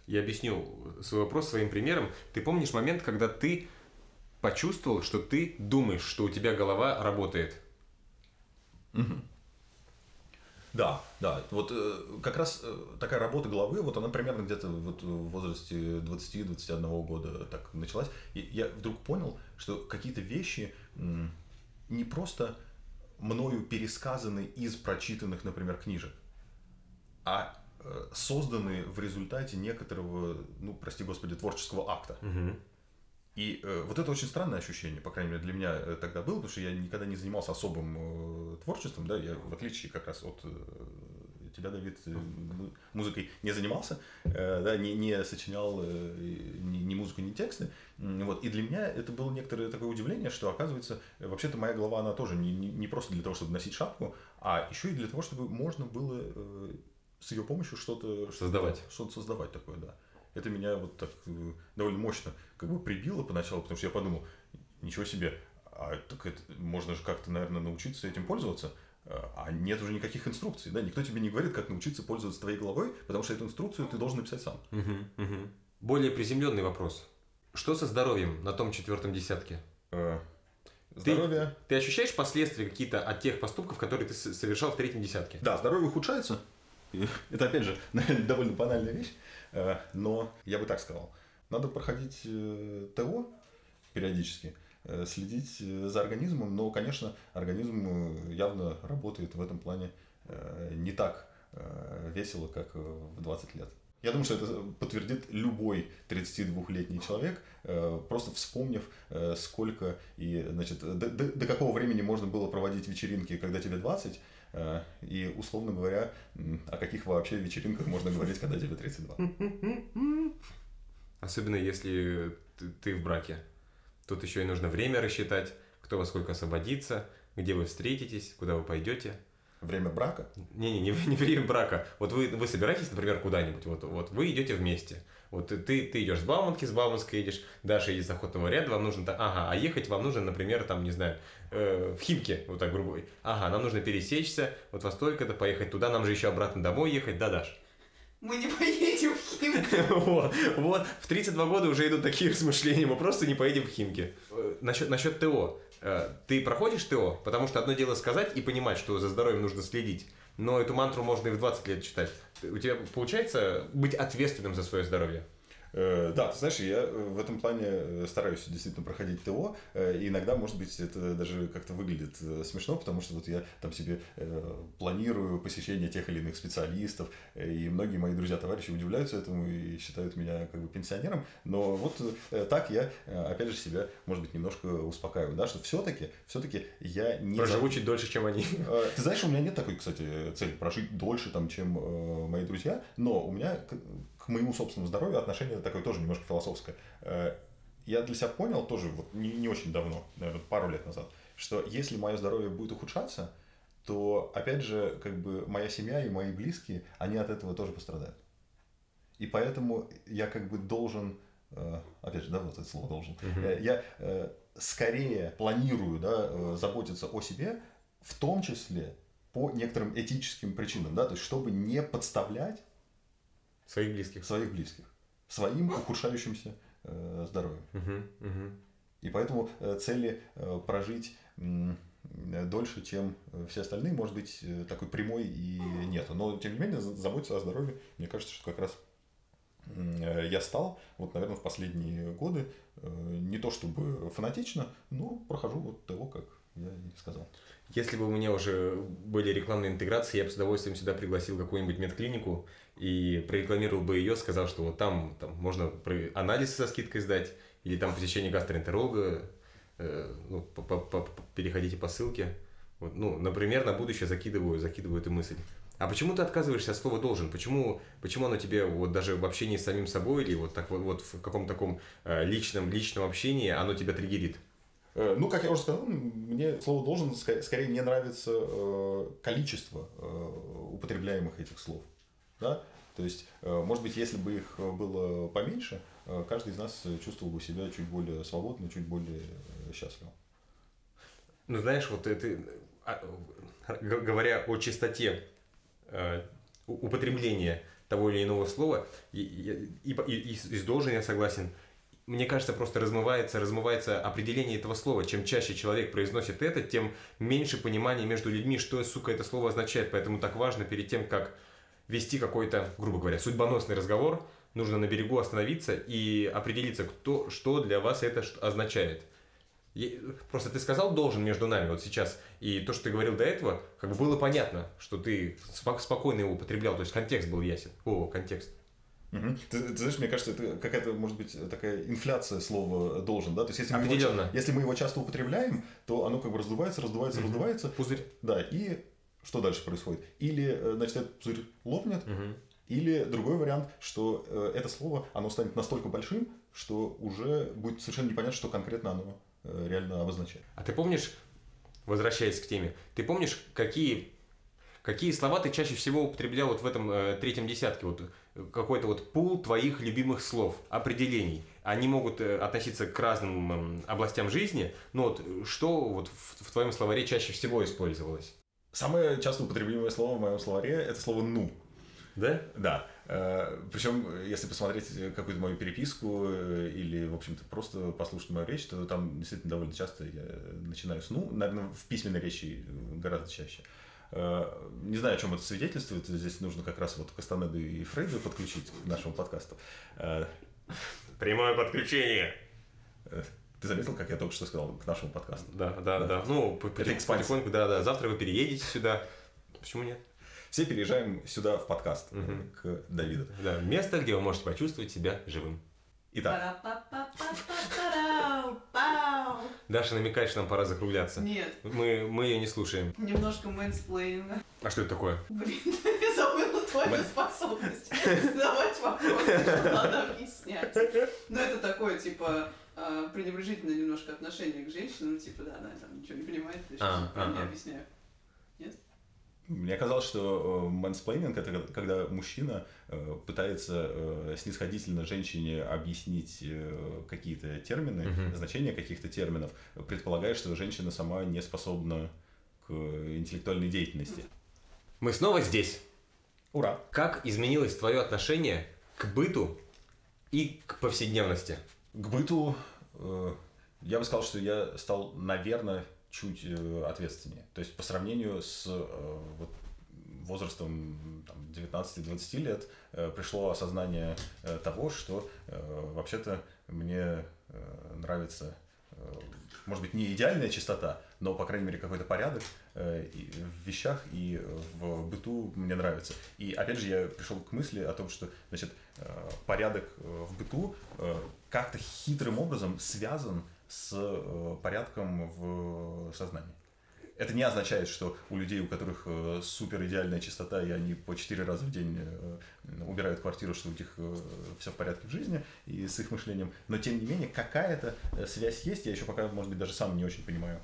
Я объясню свой вопрос своим примером. Ты помнишь момент, когда ты почувствовал, что ты думаешь, что у тебя голова работает? Угу. Да, да. Вот э, как раз э, такая работа головы, вот она примерно где-то вот в возрасте 20-21 года так началась. И я вдруг понял, что какие-то вещи м, не просто мною пересказаны из прочитанных, например, книжек, а э, созданы в результате некоторого, ну, прости господи, творческого акта. Угу. И э, вот это очень странное ощущение, по крайней мере, для меня э, тогда было, потому что я никогда не занимался особым э, творчеством, да, я в отличие как раз от э, тебя, Давид, э, музыкой не занимался, э, да, не, не сочинял э, ни, ни музыку, ни тексты, вот, и для меня это было некоторое такое удивление, что, оказывается, вообще-то моя голова, она тоже не, не, не просто для того, чтобы носить шапку, а еще и для того, чтобы можно было э, с ее помощью что-то создавать, что-то создавать такое, да это меня вот так э, довольно мощно как бы прибило поначалу, потому что я подумал, ничего себе, а так это, можно же как-то, наверное, научиться этим пользоваться, а нет уже никаких инструкций, да, никто тебе не говорит, как научиться пользоваться твоей головой, потому что эту инструкцию ты должен написать сам. Угу, угу. Более приземленный вопрос. Что со здоровьем на том четвертом десятке? Э, здоровье. Ты, ты ощущаешь последствия какие-то от тех поступков, которые ты совершал в третьем десятке? Да, здоровье ухудшается. Это, опять же, довольно банальная вещь. Э, но я бы так сказал, надо проходить э, ТО периодически, э, следить за организмом, но, конечно, организм явно работает в этом плане не так весело, как в 20 лет. Я думаю, что это подтвердит любой 32-летний человек, просто вспомнив, сколько и, значит, до, до, до какого времени можно было проводить вечеринки, когда тебе 20, Э, и, условно говоря, о каких вообще вечеринках можно говорить, когда тебе 32? Особенно если ты в браке. Тут еще и нужно время рассчитать, кто во сколько освободится, где вы встретитесь, куда вы пойдете. Время брака? Не-не, не, не время брака. Вот вы, вы собираетесь, например, куда-нибудь, вот, вот вы идете вместе. Вот ты, ты идешь с Бауманки, с Бауманской едешь, Даша едет с охотного ряда, вам нужно, ага, а ехать вам нужно, например, там, не знаю, э, в Химке, вот так грубо. Ага, нам нужно пересечься, вот во столько-то поехать туда, нам же еще обратно домой ехать, да, Даш? Мы не поедем в Химки. вот, вот, в 32 года уже идут такие размышления, мы просто не поедем в Химки. Э, насчет, насчет ТО. Э, ты проходишь ТО, потому что одно дело сказать и понимать, что за здоровьем нужно следить, но эту мантру можно и в 20 лет читать. У тебя получается быть ответственным за свое здоровье? Э, Да, ты знаешь, я э, в этом плане э, стараюсь действительно проходить ТО, и иногда, может быть, это даже как-то выглядит смешно, потому что вот я там себе планирую посещение тех или иных специалистов, и многие мои друзья, товарищи удивляются этому и считают меня как бы пенсионером, но вот так я, опять же, себя, может быть, немножко успокаиваю, да, что все-таки, все-таки я не... Проживу чуть дольше, чем они. Ты знаешь, у меня нет такой, кстати, цели прожить дольше, там, чем мои друзья, но у меня к, моему собственному здоровью отношение такое тоже немножко философское. Э, Я для себя понял тоже вот не, не очень давно, наверное, пару лет назад, что если мое здоровье будет ухудшаться, то, опять же, как бы моя семья и мои близкие, они от этого тоже пострадают. И поэтому я как бы должен, э, опять же, да, вот это слово должен, Э, я скорее планирую, да, заботиться о себе, в том числе по некоторым этическим причинам, да, то есть чтобы не подставлять Своих близких. своих близких своим ухудшающимся э, здоровьем. Мгм, мгм. И поэтому э, цели э, прожить дольше, чем все остальные, может быть, э, такой прямой и нету. Но, тем не менее, за- заботиться о здоровье, мне кажется, что как раз я стал, вот, наверное, в последние годы, не то чтобы фанатично, но прохожу вот того, как я и сказал. Если бы у меня уже были рекламные интеграции, я бы с удовольствием сюда пригласил какую-нибудь медклинику и прорекламировал бы ее, сказал, что вот там, там можно про- анализ со скидкой сдать, или там посещение гастроэнтеролога, э, ну, по- по- ссылке. Вот, ну, например, на будущее закидываю, закидываю эту мысль. А почему ты отказываешься от слова должен? Почему, почему оно тебе вот даже в общении с самим собой или вот так вот, вот в каком-то таком э, личном личном общении оно тебя триггерит? Э, Ну, как я уже сказал, мне слово должен скорее не нравится э, количество э, употребляемых этих слов. Да? То есть, э, может быть, если бы их было поменьше, э, каждый из нас чувствовал бы себя чуть более свободно, чуть более э, счастливо. Ну, знаешь, вот это, а, говоря о чистоте э, употребления того или иного слова, и, и, и, и с должен я согласен, мне кажется, просто размывается, размывается определение этого слова. Чем чаще человек произносит это, тем меньше понимания между людьми, что, сука, это слово означает. Поэтому так важно перед тем, как вести какой-то, грубо говоря, судьбоносный разговор, нужно на берегу остановиться и определиться, кто, что для вас это означает. И Просто ты сказал должен между нами вот сейчас, и то, что ты говорил до этого, как бы было понятно, что ты спок- спокойно его употреблял, то есть контекст был ясен. О, контекст. Ты, ты знаешь, мне кажется, это какая-то, может быть, такая инфляция слова должен, да? То есть, если мы, его, Определенно. если мы его часто употребляем, то оно как бы раздувается, раздувается, раздувается. Пузырь. Да, и что дальше происходит? Или, э, значит, этот пузырь лопнет, Мгм. Или другой вариант, что э, это слово, оно станет настолько большим, что уже будет совершенно непонятно, что конкретно оно э, реально обозначает. А ты помнишь, возвращаясь к теме, ты помнишь, какие, какие слова ты чаще всего употреблял вот в этом э, третьем десятке? Вот э, какой-то вот пул твоих любимых слов, определений. Они могут э, относиться к разным м, областям жизни, но вот э, что вот в, в твоем словаре чаще всего использовалось? Самое часто употребляемое слово в моем словаре – это слово «ну». Да? Да. Причем, если посмотреть какую-то мою переписку э, или, в общем-то, просто послушать мою речь, то там действительно довольно часто я начинаю с «ну». Наверное, в письменной речи гораздо чаще. Э, Не знаю, о чем это свидетельствует. Здесь нужно как раз вот Кастанеду и Фрейда подключить к нашему подкасту. Э, Прямое подключение. Ты заметил, как я только что сказал к нашему подкасту? Да, да, да. Ну, потих- экспансия. потихоньку, да, да. Завтра вы переедете сюда. Почему нет? Все переезжаем сюда в подкаст Мгм. к Давиду. Да, место, где вы можете почувствовать себя живым. Итак. Даша намекает, что нам пора закругляться. Нет, Мы, мы ее не слушаем. немножко мэнсплейнинга. А что это такое? Блин, я забыла твою Мэн- способность задавать вопросы, что надо объяснять. Ну, это такое, типа, э, пренебрежительное немножко отношение к женщинам, типа, да, она там ничего не понимает, я А, сейчас не объясняю. мне казалось, что мэнсплейнинг это когда мужчина э, пытается э, снисходительно женщине объяснить э, какие-то термины, Мгм. значения каких-то терминов, предполагая, что женщина сама не способна к интеллектуальной деятельности. Мы снова здесь. Ура! Как изменилось твое отношение к быту и к повседневности? К быту э, я бы сказал, что я стал, наверное, чуть э, ответственнее. То есть по сравнению с э, вот, возрастом там, 19-20 лет пришло осознание того, что вообще-то мне нравится, может быть, не идеальная чистота, но, по крайней мере, какой-то порядок в вещах и в быту мне нравится. И, опять же, я пришел к мысли о том, что, значит, порядок в быту как-то хитрым образом связан с э, порядком в сознании это не означает, что у людей, у которых э, супер идеальная чистота, и они по 4 раза в день э, убирают квартиру, что у них э, все в порядке в жизни и с их мышлением. Но тем не менее, какая-то связь есть. Я еще пока, может быть, даже сам не очень понимаю,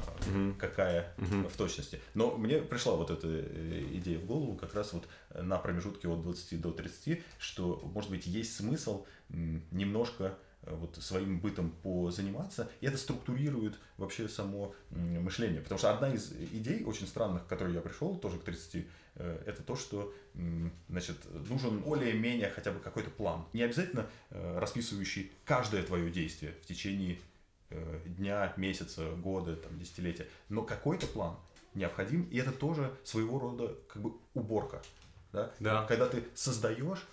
mm-hmm. какая mm-hmm. в точности. Но мне пришла вот эта идея в голову как раз вот на промежутке от 20 до 30, что, может быть, есть смысл немножко Э, вот своим бытом позаниматься, и это структурирует вообще само мышление. Потому что одна из идей очень странных, к которой я пришел, тоже к 30, э, это то, что значит, нужен более-менее хотя бы какой-то план. Не обязательно э, расписывающий каждое твое действие в течение дня, месяца, года, там, десятилетия, но какой-то план необходим, и это тоже своего рода как бы уборка. Да? Да. Когда ты создаешь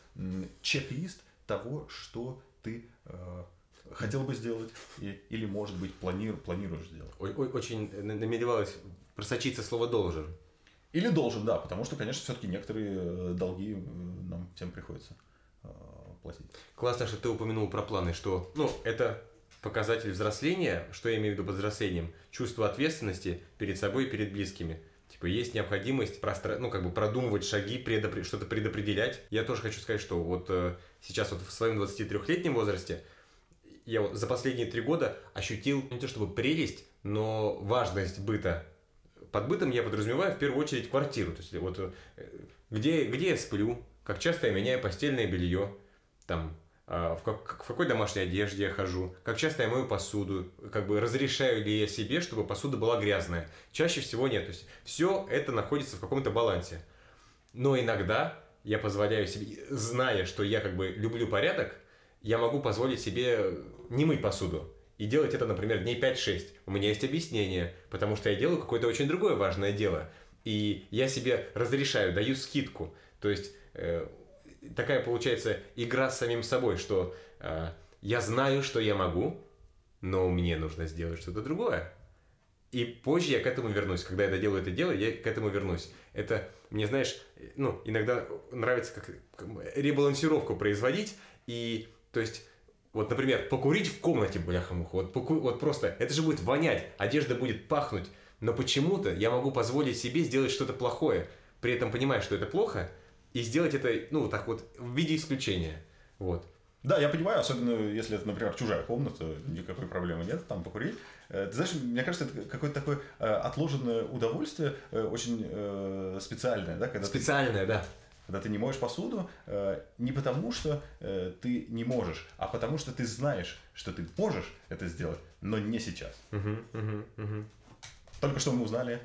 чек-лист того, что ты э, хотел бы сделать и, или, может быть, планир, планируешь сделать. Ой, ой, очень намеревалось просочиться слово «должен». Или должен, да, потому что, конечно, все-таки некоторые э, долги э, нам всем приходится э, платить. Классно, что ты упомянул про планы, что, ну, это показатель взросления, что я имею в виду под взрослением, чувство ответственности перед собой и перед близкими. Типа есть необходимость простро... ну, как бы продумывать шаги, предопр... что-то предопределять. Я тоже хочу сказать, что вот э, сейчас вот в своем 23-летнем возрасте я вот за последние три года ощутил не то чтобы прелесть, но важность быта. Под бытом я подразумеваю в первую очередь квартиру. То есть вот э, где, где я сплю, как часто я меняю постельное белье, там в, как, в какой домашней одежде я хожу, как часто я мою посуду, как бы разрешаю ли я себе, чтобы посуда была грязная. Чаще всего нет. То есть все это находится в каком-то балансе. Но иногда я позволяю себе, зная, что я как бы люблю порядок, я могу позволить себе не мыть посуду. И делать это, например, дней 5-6. У меня есть объяснение, потому что я делаю какое-то очень другое важное дело. И я себе разрешаю, даю скидку. То есть э, такая получается игра с самим собой, что э, я знаю, что я могу, но мне нужно сделать что-то другое. И позже я к этому вернусь. Когда я доделаю это дело, я к этому вернусь. Это, мне, знаешь, ну, иногда нравится как, как ребалансировку производить. И, то есть, вот, например, покурить в комнате, бляха-муха. Вот, поку... вот просто, это же будет вонять, одежда будет пахнуть. Но почему-то я могу позволить себе сделать что-то плохое, при этом понимая, что это плохо – и сделать это, ну, так вот, в виде исключения. Вот. Да, я понимаю, особенно если это, например, чужая комната, никакой проблемы нет, там покурить. Э, ты знаешь, мне кажется, это какое-то такое э, отложенное удовольствие, э, очень специальное, да? Когда специальное, ты, да. Когда ты не моешь посуду, не потому что ты не можешь, а потому что ты знаешь, что ты можешь это сделать, но не сейчас. Угу, угу, угу. Только что мы узнали,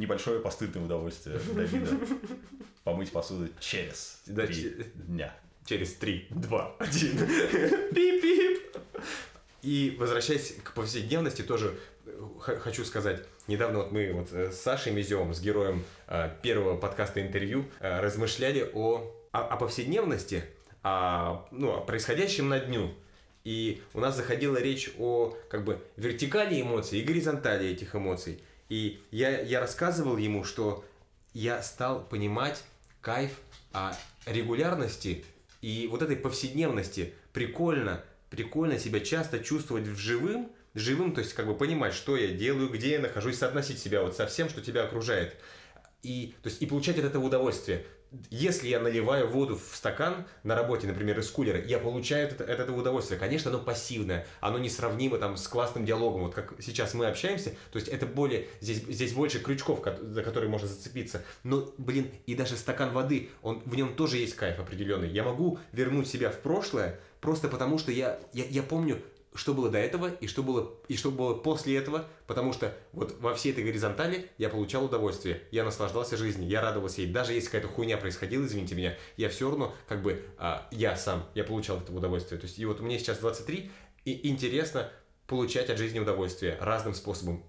небольшое постыдное удовольствие Давида помыть посуду через да, три дня. Через три, два, один. Пип-пип. И возвращаясь к повседневности, тоже э, хочу сказать, недавно вот мы вот э, с Сашей Мизевым, с героем э, первого подкаста интервью, размышляли о, о, о повседневности, о, ну, о происходящем на дню. И у нас заходила речь о как бы вертикали эмоций и горизонтали этих эмоций. И я, я рассказывал ему, что я стал понимать кайф о регулярности и вот этой повседневности. Прикольно, прикольно себя часто чувствовать в живым, живым, то есть как бы понимать, что я делаю, где я нахожусь, соотносить себя вот со всем, что тебя окружает. И, то есть, и получать от этого удовольствие если я наливаю воду в стакан на работе, например, из кулера, я получаю от, от этого удовольствие. Конечно, оно пассивное, оно несравнимо там с классным диалогом, вот как сейчас мы общаемся, то есть это более, здесь, здесь больше крючков, за которые можно зацепиться. Но, блин, и даже стакан воды, он, в нем тоже есть кайф определенный. Я могу вернуть себя в прошлое, просто потому что я, я, я помню, что было до этого и что было, и что было после этого, потому что вот во всей этой горизонтали я получал удовольствие, я наслаждался жизнью, я радовался ей. Даже если какая-то хуйня происходила, извините меня, я все равно как бы а, я сам, я получал это удовольствие. То есть и вот мне сейчас 23, и интересно получать от жизни удовольствие разным способом.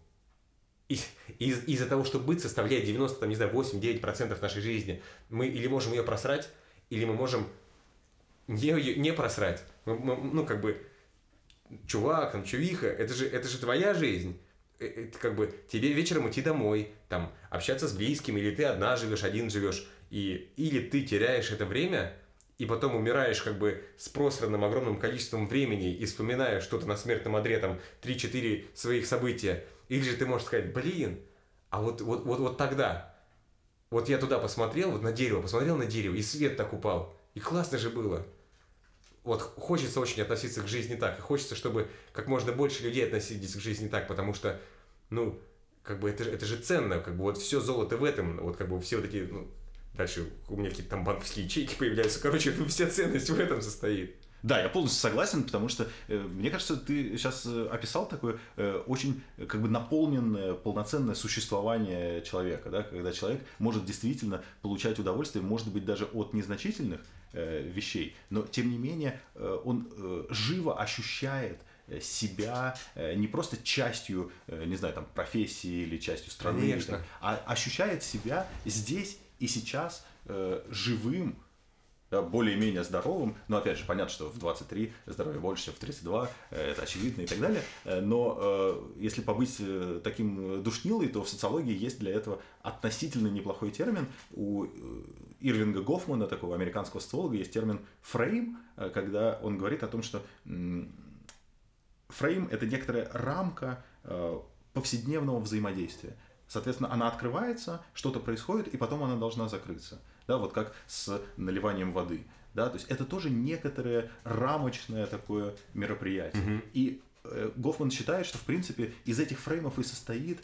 из- из- из-за того, что быт составляет 90, там, не знаю, 8-9% нашей жизни, мы или можем ее просрать, или мы можем не, не просрать. Мы- мы- ну, как бы, чувак, там, чувиха, это же, это же твоя жизнь. Э, Это как бы тебе вечером идти домой, там, общаться с близким, или ты одна живешь, один живешь, и, или ты теряешь это время, и потом умираешь как бы с просранным огромным количеством времени и вспоминаешь что-то на смертном одре, там, 3-4 своих события, или же ты можешь сказать, блин, а вот, вот, вот, вот тогда, вот я туда посмотрел, вот на дерево, посмотрел на дерево, и свет так упал, и классно же было. Вот хочется очень относиться к жизни так, и хочется, чтобы как можно больше людей относились к жизни так, потому что, ну, как бы это, это же ценно, как бы вот все золото в этом, вот как бы все вот эти, ну, дальше у меня какие-то там банковские ячейки появляются, короче, вся ценность в этом состоит. Да, я полностью согласен, потому что э, мне кажется, ты сейчас э, описал такое э, очень э, как бы наполненное, полноценное существование человека, да, когда человек может действительно получать удовольствие, может быть, даже от незначительных э, вещей, но тем не менее э, он э, живо ощущает э, себя не просто частью, не знаю, там, профессии или частью страны, Конечно. а ощущает себя здесь и сейчас живым, да, более-менее здоровым, но опять же, понятно, что в 23 здоровье больше, чем в 32, э, это очевидно и так далее, Э, но э, если побыть э, таким э, душнилой, то в социологии есть для этого относительно неплохой термин. У э, Ирвинга Гофмана, такого американского социолога, есть термин «фрейм», э, когда он говорит о том, что фрейм – это некоторая рамка э, повседневного взаимодействия. Соответственно, она открывается, что-то происходит, и потом она должна закрыться. Да, вот как с наливанием воды. Да, то есть это тоже некоторое рамочное такое мероприятие. И э, Гофман считает, что в принципе из этих фреймов и состоит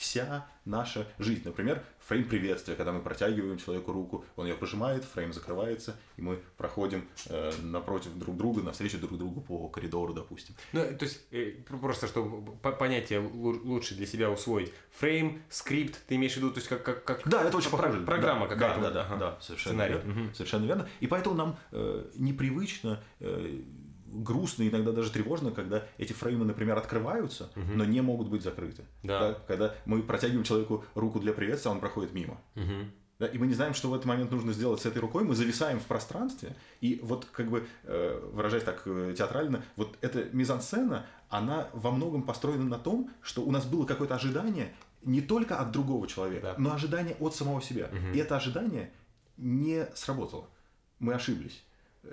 вся наша жизнь. Например, фрейм приветствия, когда мы протягиваем человеку руку, он ее пожимает, фрейм закрывается, и мы проходим э, напротив друг друга, навстречу друг другу по коридору, допустим. Ну, то есть, э, пр- просто чтобы по- понятие лу- лучше для себя усвоить. Фрейм, скрипт, ты имеешь в виду, то есть как, как, как Да, это очень про- похоже. программа да, какая-то. Да, да, ага. да, совершенно Сценарий. верно. Мгм. Совершенно верно. И поэтому нам э, непривычно, э, грустно, иногда даже тревожно, когда эти фреймы, например, открываются, но не могут быть закрыты. Да. Когда мы протягиваем человеку руку для приветствия, он проходит мимо. Мгм. Да, и мы не знаем, что в этот момент нужно сделать с этой рукой, мы зависаем в пространстве, и вот как бы, э, выражаясь так э, театрально, вот эта мизансцена, она во многом построена на том, что у нас было какое-то ожидание не только от другого человека, Да. но ожидание от самого себя. И это ожидание не сработало. Мы ошиблись.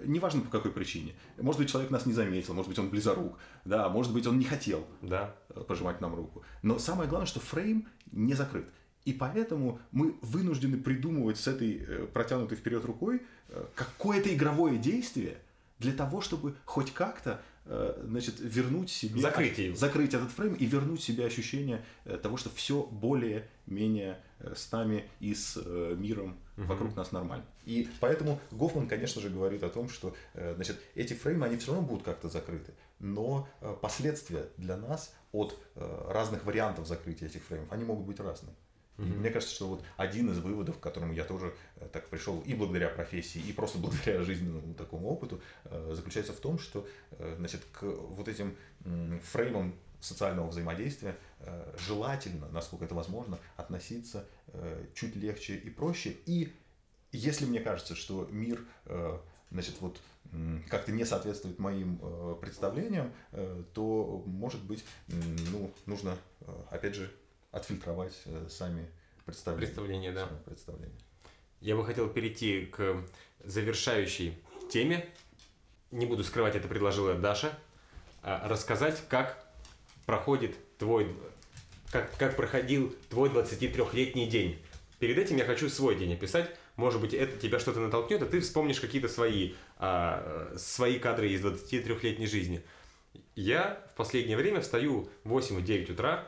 Неважно по какой причине. Может быть, человек нас не заметил, может быть, он близорук, да, может быть, он не хотел Да. э, пожимать нам руку. Но самое главное, что фрейм не закрыт. И поэтому мы вынуждены придумывать с этой э, протянутой вперед рукой э, какое-то игровое действие для того, чтобы хоть как-то значит, вернуть себе... Закрыть его. Закрыть этот фрейм и вернуть себе ощущение того, что все более-менее с нами и с э, миром вокруг нас нормально. И поэтому Гофман, конечно же, говорит о том, что э, значит, эти фреймы, они все равно будут как-то закрыты, но э, последствия для нас от э, разных вариантов закрытия этих фреймов, они могут быть разные. И Мне кажется, что вот один из выводов, к которому я тоже так пришел и благодаря профессии, и просто благодаря жизненному такому опыту, заключается в том, что значит, к вот этим фреймам социального взаимодействия желательно, насколько это возможно, относиться чуть легче и проще. И если мне кажется, что мир э, значит, вот, как-то не соответствует моим э, представлениям, э, то, может быть, ну, нужно, э, опять же, отфильтровать э, сами представления. Представление, да. Сами представления. Я бы хотел перейти к завершающей теме. Не буду скрывать, это предложила Даша. А, Рассказать, как проходит твой, как, как проходил твой 23-летний день. Перед этим я хочу свой день описать. Может быть, это тебя что-то натолкнет, а ты вспомнишь какие-то свои, а, свои кадры из 23-летней жизни. Я в последнее время встаю в 8-9 утра,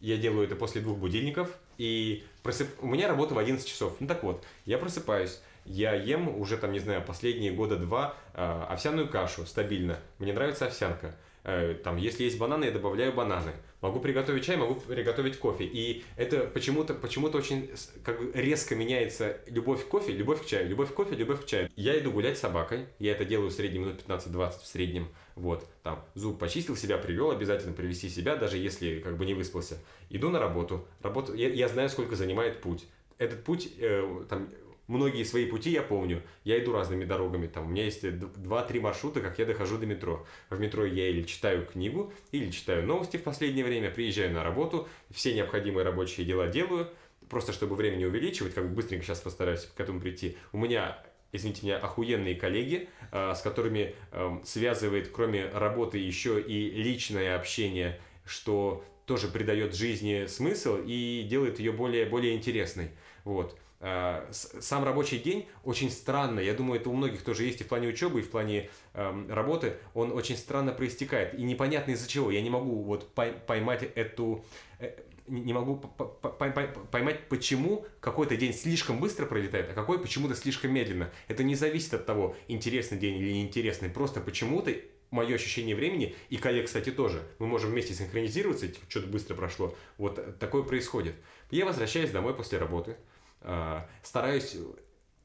я делаю это после двух будильников, и просып... у меня работа в 11 часов. Ну так вот, я просыпаюсь, я ем уже там, не знаю, последние года два э, овсяную кашу стабильно. Мне нравится овсянка. Э, там, если есть бананы, я добавляю бананы. Могу приготовить чай, могу приготовить кофе. И это почему-то почему очень как бы резко меняется любовь к кофе, любовь к чаю, любовь к кофе, любовь к чаю. Я иду гулять с собакой, я это делаю в среднем минут 15-20 в среднем. Вот, там, зуб почистил, себя привел, обязательно привести себя, даже если как бы не выспался. Иду на работу, работу, я, я знаю, сколько занимает путь. Этот путь, э, там, многие свои пути я помню. Я иду разными дорогами. Там у меня есть 2-3 маршрута, как я дохожу до метро. В метро я или читаю книгу, или читаю новости в последнее время, приезжаю на работу, все необходимые рабочие дела делаю, просто чтобы время не увеличивать, как бы быстренько сейчас постараюсь к этому прийти. У меня извините меня, охуенные коллеги, э, с которыми э, связывает, кроме работы, еще и личное общение, что тоже придает жизни смысл и делает ее более, более интересной. Вот. Э, сам рабочий день очень странно, я думаю, это у многих тоже есть и в плане учебы, и в плане э, работы, он очень странно проистекает. И непонятно из-за чего. Я не могу вот поймать эту... Э, не могу поймать, почему какой-то день слишком быстро пролетает, а какой почему-то слишком медленно. Это не зависит от того, интересный день или неинтересный. Просто почему-то мое ощущение времени, и коллег, кстати, тоже. Мы можем вместе синхронизироваться, типа, что-то быстро прошло. Вот такое происходит. Я возвращаюсь домой после работы. А, стараюсь,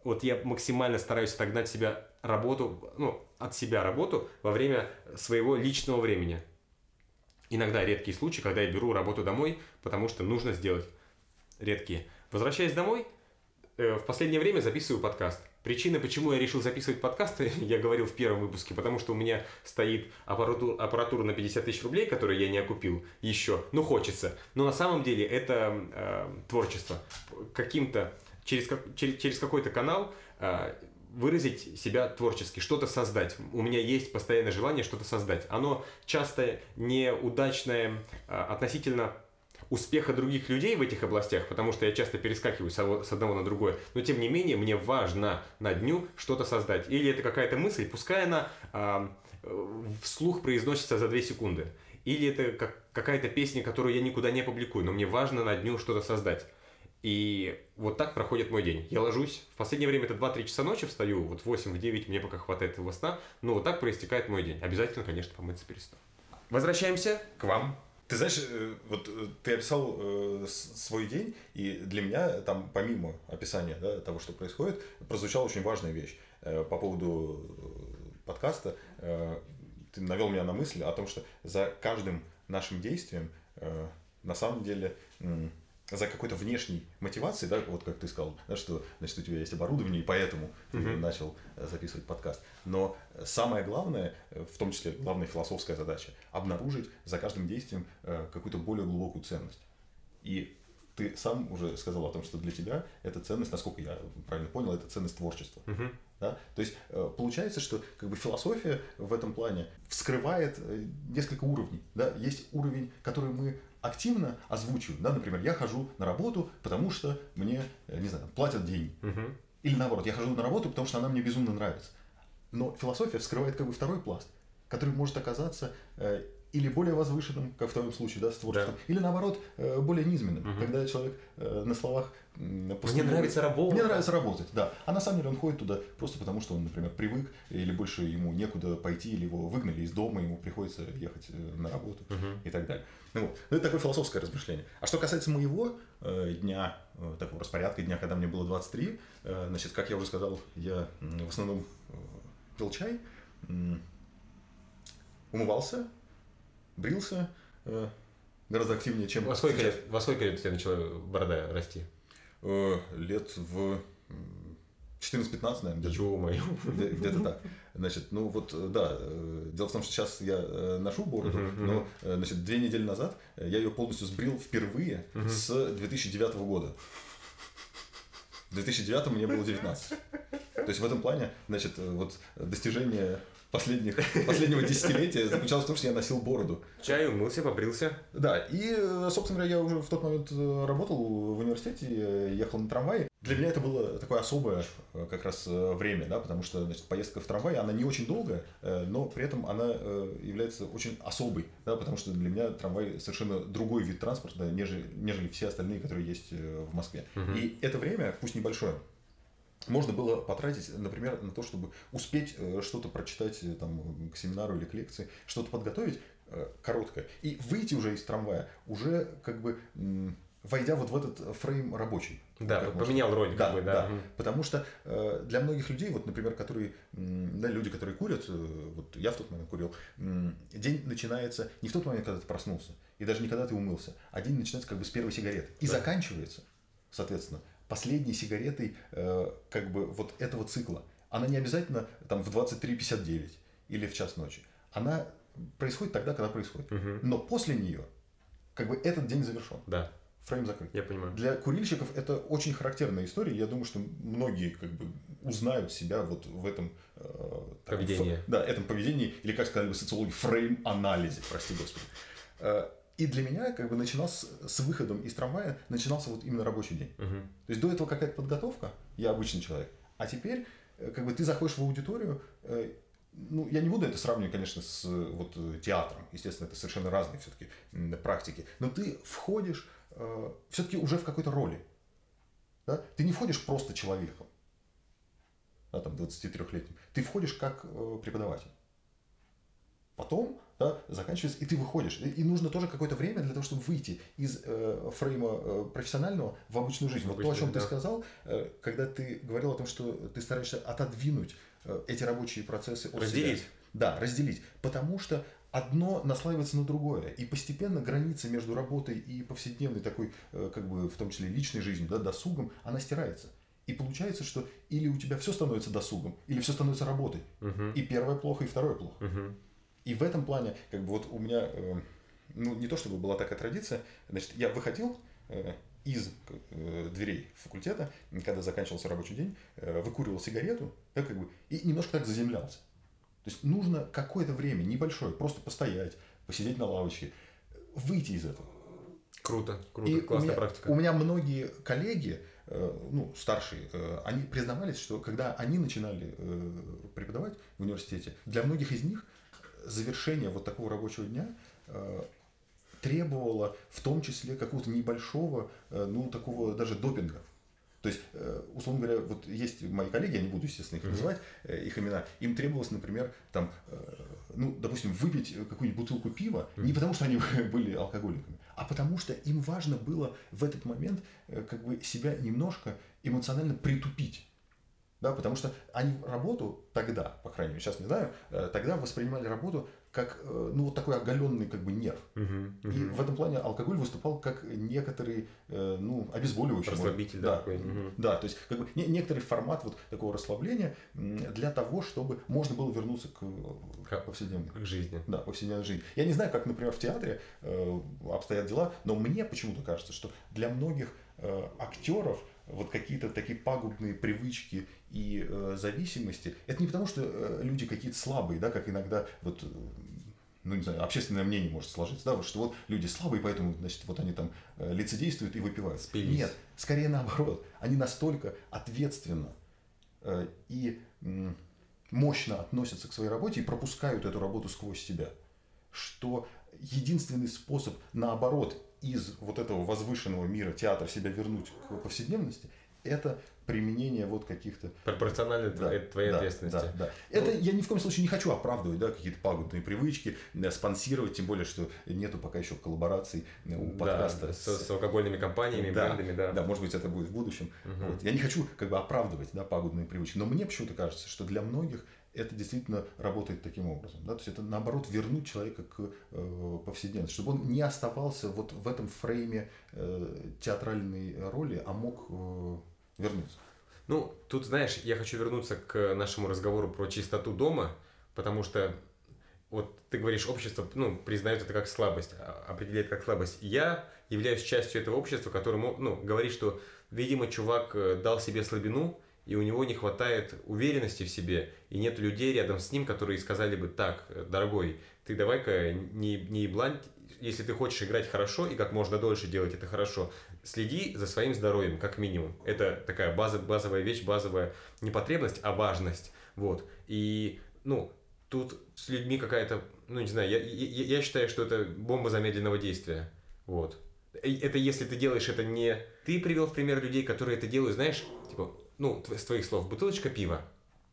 вот я максимально стараюсь отогнать себя работу, ну, от себя работу во время своего личного времени. Иногда редкие случаи, когда я беру работу домой, потому что нужно сделать. Редкие. Возвращаясь домой, э, в последнее время записываю подкаст. Причина, почему я решил записывать подкасты, я говорил в первом выпуске, потому что у меня стоит аппаратура, аппаратура на 50 тысяч рублей, которую я не окупил еще. Ну, хочется. Но на самом деле это э, творчество. Каким-то, через, через, через какой-то канал э, выразить себя творчески, что-то создать. У меня есть постоянное желание что-то создать. Оно часто неудачное э, относительно успеха других людей в этих областях, потому что я часто перескакиваю с одного на другое, но тем не менее мне важно на дню что-то создать. Или это какая-то мысль, пускай она э, вслух произносится за 2 секунды. Или это как, какая-то песня, которую я никуда не публикую, но мне важно на дню что-то создать. И вот так проходит мой день. Я ложусь, в последнее время это 2-3 часа ночи встаю, вот в 8-9 мне пока хватает его сна, но вот так проистекает мой день. Обязательно, конечно, помыться перед сном. Возвращаемся к вам. Ты знаешь, э, вот э, ты описал э, свой день, и для меня там помимо описания да, того, что происходит, прозвучала очень важная вещь по поводу подкаста. Ты навел меня на мысль о том, что за каждым нашим действием на самом деле за какой-то внешней мотивацией, да, вот как ты сказал, да, что значит, у тебя есть оборудование, и поэтому ты uh-huh. начал э, записывать подкаст. Но самое главное, э, в том числе главная философская задача, обнаружить за каждым действием э, какую-то более глубокую ценность. И ты сам уже сказал о том, что для тебя эта ценность, насколько я правильно понял, это ценность творчества. Uh-huh. Да? То есть получается, что как бы философия в этом плане вскрывает несколько уровней. Да? Есть уровень, который мы активно озвучиваю, да, например, я хожу на работу, потому что мне, э, не знаю, платят деньги. Угу. Или наоборот, я хожу на работу, потому что она мне безумно нравится. Но философия вскрывает как бы второй пласт, который может оказаться э, или более возвышенным, как в твоем случае, да, с творчеством, да. или наоборот, э, более низменным, угу. когда человек э, на словах Мне нравится работать. Мне нравится работать, да. А на самом деле он ходит туда просто потому, что он, например, привык, или больше ему некуда пойти, или его выгнали из дома, ему приходится ехать э, на работу угу. и так далее. Ну, вот. ну, это такое философское размышление. А что касается моего э, дня, э, такого распорядка дня, когда мне было 23, э, значит, как я уже сказал, я в основном э, пил чай, э, умывался, брился э, гораздо активнее, чем... Во сколько, лет, во сколько лет у тебя начала борода расти? Э, лет в 14-15, наверное. Ничего мое. Где-то так. Значит, ну вот, да, э, дело в том, что сейчас я э, ношу бороду, uh-huh, uh-huh. но, э, значит, две недели назад я ее полностью сбрил впервые uh-huh. с 2009 года. В 2009 мне было 19. То есть в этом плане, значит, вот достижение последних, последнего десятилетия заключалось в том, что я носил бороду. Чай, умылся, побрился. Да, и, собственно говоря, я уже в тот момент э, работал в университете, ехал на трамвае. Для меня это было такое особое э, как раз э, время, да, потому что значит, поездка в трамвае, она не очень долгая, но при этом она является очень особой, да, потому что для меня трамвай совершенно другой вид транспорта, нежели, нежели все остальные, которые есть в Москве. Угу. И это время, пусть небольшое, можно было потратить, например, на то, чтобы успеть э, что-то прочитать э, там, к семинару или к лекции, что-то подготовить э, короткое, и выйти уже из трамвая, уже как бы войдя вот в этот фрейм рабочий. Да, можно поменял роль, да, как бы, да. да. Мгм. Потому что э, для многих людей, вот, например, которые, да, люди, которые курят, э, вот я в тот момент курил, м, день начинается не в тот момент, когда ты проснулся, и даже не когда ты умылся, а день начинается как бы с первой сигареты. И Да. заканчивается, соответственно, последней сигаретой э, как бы вот этого цикла. Она не обязательно там в 23.59 или в час ночи. Она происходит тогда, когда происходит. Мгм. Но после нее как бы этот день завершен. Да, Фрейм закрыт. я понимаю. Для курильщиков это очень характерная история. Я думаю, что многие как бы узнают себя вот в этом э, так, Поведении. ф- да, этом поведении, или как сказали бы социологи, фрейм-анализе, прости господи. Э, и для меня как бы начинался с выходом из трамвая начинался вот именно рабочий день. Мгм. То есть до этого какая-то подготовка, я обычный человек, а теперь э, как бы ты заходишь в аудиторию, э, ну, я не буду это сравнивать, конечно, с э, вот э, театром, естественно, это совершенно разные все-таки практики, но ты входишь все-таки уже в какой-то роли, да? ты не входишь просто человеком, да, там, 23-летним, ты входишь как э, преподаватель. Потом, да, заканчивается, и ты выходишь. И, нужно тоже какое-то время для того, чтобы выйти из э, фрейма э, профессионального в обычную жизнь. В вот то, о чем ты да. сказал, э, когда ты говорил о том, что ты стараешься отодвинуть э, эти рабочие процессы от Разделить. себя. Да, разделить. Потому что одно наслаивается на другое. И постепенно граница между работой и повседневной такой, э, как бы, в том числе личной жизнью, да, досугом, она стирается. И получается, что или у тебя все становится досугом, или все становится работой. Мгм. И первое плохо, и второе плохо. Мгм. И в этом плане, как бы вот у меня, э, ну не то чтобы была такая традиция, значит, я выходил э, из э, дверей факультета, когда заканчивался рабочий день, э, выкуривал сигарету, да, как бы, и немножко так заземлялся. То есть нужно какое-то время, небольшое, просто постоять, посидеть на лавочке, выйти из этого. Круто, круто, И классная у меня, практика. У меня многие коллеги, ну, старшие, они признавались, что когда они начинали преподавать в университете, для многих из них завершение вот такого рабочего дня э, требовало в том числе какого-то небольшого, э, ну, такого даже допинга. То есть, э, условно говоря, вот есть мои коллеги, я не буду, естественно, их называть, их имена, им требовалось, например, там, ну, допустим, выпить какую-нибудь бутылку пива, не потому что они были алкоголиками, а потому что им важно было в этот момент как бы себя немножко эмоционально притупить. Да, потому что они работу тогда, по крайней мере, сейчас не знаю, э, тогда воспринимали работу как, э, ну, вот такой оголенный как бы нерв. Мгм. И Мгм. в этом плане алкоголь выступал как некоторый, э, ну, обезболивающий. Расслабитель, да, такой. Да, то есть как бы не- некоторый формат вот такого расслабления для того, чтобы можно было вернуться к, Как- повседневной. К жизни. Да, повседневной жизни. Я не знаю, как, например, в театре обстоят дела, но мне почему-то кажется, что для многих актеров вот какие-то такие пагубные привычки и э, зависимости, это не потому, что э, люди какие-то слабые, да, как иногда вот э, ну, не знаю, общественное мнение может сложиться, да, вот, что вот люди слабые, поэтому, значит, вот они там э, лицедействуют и выпивают. Спились. Нет, скорее наоборот. Они настолько ответственно э, и мощно относятся к своей работе и пропускают эту работу сквозь себя, что единственный способ, наоборот, из вот этого возвышенного мира театра себя вернуть к повседневности, это применение вот каких-то Пропорционально да, твоей, да, ответственности. Да, да. Это я ни в коем случае не хочу оправдывать, да, какие-то пагубные привычки, э, спонсировать, тем более, что нету пока еще коллабораций э, у Да, подкаста с, с алкогольными компаниями, брендами, да. да, может быть, это будет в будущем. Мгм. Вот. Я не хочу как бы оправдывать да, пагубные привычки, но мне почему-то кажется, что для многих это действительно работает таким образом. Да? То есть это наоборот вернуть человека к э, повседневности, чтобы он не оставался вот в этом фрейме э, театральной роли, а мог э, вернуться. Ну, тут, знаешь, я хочу вернуться к нашему разговору про чистоту дома, потому что вот ты говоришь, общество ну, признает это как слабость, а- определяет как слабость. Я являюсь частью этого общества, которому ну, говорит, что, видимо, чувак э, дал себе слабину, и у него не хватает уверенности в себе, и нет людей рядом с ним, которые сказали бы, так, дорогой, ты давай-ка не, не еблань, если ты хочешь играть хорошо и как можно дольше делать это хорошо, следи за своим здоровьем, как минимум. Это такая база, базовая вещь, базовая не потребность, а важность. Вот. И, ну, тут с людьми какая-то, ну, не знаю, я, я, я считаю, что это бомба замедленного действия. Вот. Это если ты делаешь это не... Ты привел в пример людей, которые это делают, знаешь, типа, ну, с твоих слов, бутылочка пива.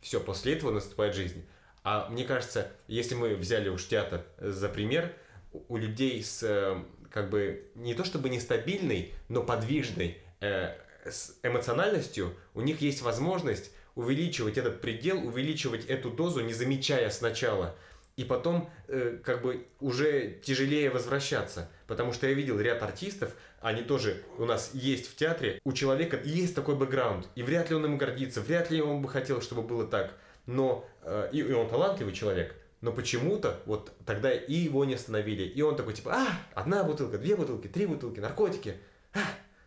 Все, после этого наступает жизнь. А мне кажется, если мы взяли уж театр за пример, у- у людей с э, как бы не то чтобы нестабильной, но подвижной э, с эмоциональностью, у них есть возможность увеличивать этот предел, увеличивать эту дозу, не замечая сначала. И потом э, как бы уже тяжелее возвращаться. Потому что я видел ряд артистов, они тоже у нас есть в театре, у человека есть такой бэкграунд, и вряд ли он им гордится, вряд ли он бы хотел, чтобы было так. Но э, и, и он талантливый человек, но почему-то вот тогда и его не остановили, и он такой типа, а, одна бутылка, две бутылки, три бутылки, наркотики, а!»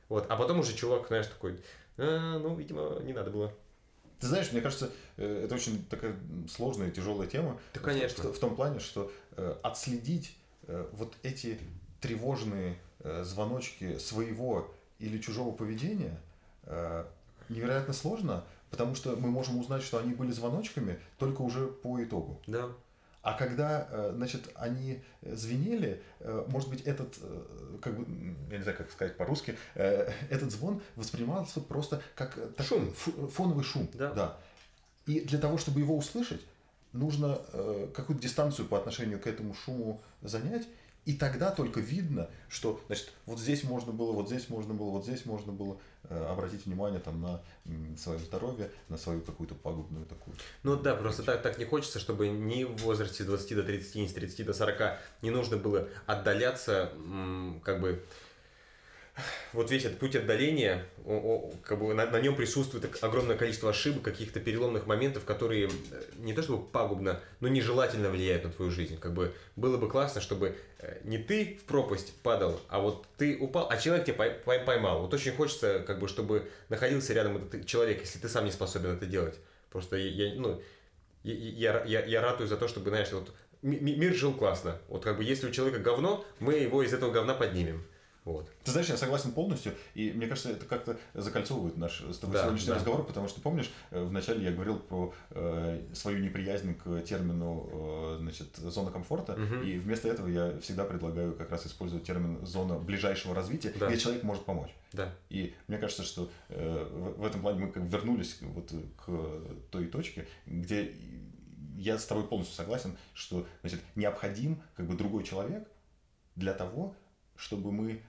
вот, а потом уже чувак, знаешь, такой, «А, ну, видимо, не надо было. Ты знаешь, мне кажется, это очень такая сложная и тяжелая тема. Да, В- конечно. В, в том плане, что э, отследить э, вот эти тревожные э, звоночки своего или чужого поведения э, невероятно сложно, потому что мы можем узнать, что они были звоночками только уже по итогу. Да. А когда, э, значит, они э, звенели, э, может быть, этот, э, как бы, я не знаю, как сказать по-русски, э, этот звон воспринимался просто как э, Шум. фоновый шум. Да. И для того, чтобы его услышать, нужно э, какую-то дистанцию по отношению к этому шуму занять, и тогда только видно, что, значит, вот здесь можно было, вот здесь можно было, вот здесь можно было э, обратить внимание там на м, свое здоровье, на свою какую-то пагубную такую. Ну да, просто так, так не хочется, чтобы ни в возрасте с 20 до 30, ни с 30 до 40 не нужно было отдаляться, м, как бы, вот весь этот путь отдаления, как бы на, на нем присутствует огромное количество ошибок, каких-то переломных моментов, которые э, не то чтобы пагубно, но нежелательно влияют на твою жизнь. Как бы было бы классно, чтобы э, не ты в пропасть падал, а вот ты упал, а человек тебя пой- пой- поймал. Вот очень хочется, как бы, чтобы находился рядом этот человек, если ты сам не способен это делать. Просто я, ну, я, я, я, ратую за то, чтобы, знаешь, вот ми- ми- мир жил классно. Вот как бы если у человека говно, мы его из этого говна поднимем. Вот. Ты знаешь, я согласен полностью, и мне кажется, это как-то закольцовывает наш с тобой Да, сегодняшний да. разговор, потому что, помнишь, э, вначале я говорил про э, свою неприязнь к термину э, значит, зона комфорта, Мгм. и вместо этого я всегда предлагаю как раз использовать термин зона ближайшего развития, Да. где человек может помочь. Да. И мне кажется, что э, в, в этом плане мы как вернулись вот к той точке, где я с тобой полностью согласен, что значит, необходим как бы другой человек для того, чтобы мы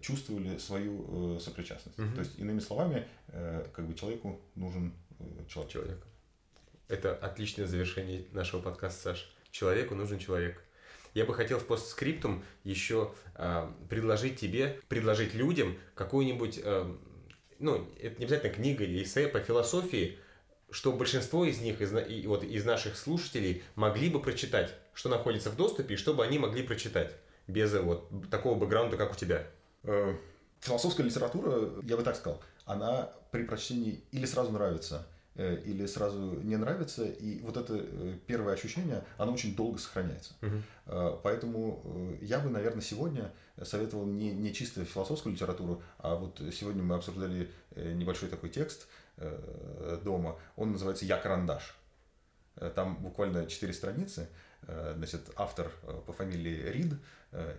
чувствовали свою э, сопричастность. Мгм. То есть, иными словами, э, как бы человеку нужен э, человек. Человек. Это отличное завершение нашего подкаста, Саш. Человеку нужен человек. Я бы хотел в постскриптум еще а, предложить тебе, предложить людям какую-нибудь, а, ну, это не обязательно книга или эссе по философии, что большинство из них, из, и вот, из наших слушателей, могли бы прочитать, что находится в доступе, и чтобы они могли прочитать без э, вот такого бэкграунда, как у тебя. Э, Философская литература, я бы так сказал, она при прочтении или сразу нравится, э, или сразу не нравится, и вот это первое ощущение, оно очень долго сохраняется. Э, Поэтому я бы, наверное, сегодня советовал не, не чисто философскую литературу, а вот сегодня мы обсуждали небольшой такой текст дома, он называется «Я карандаш». Э, Там буквально четыре страницы, Э, значит, автор э, по фамилии Рид,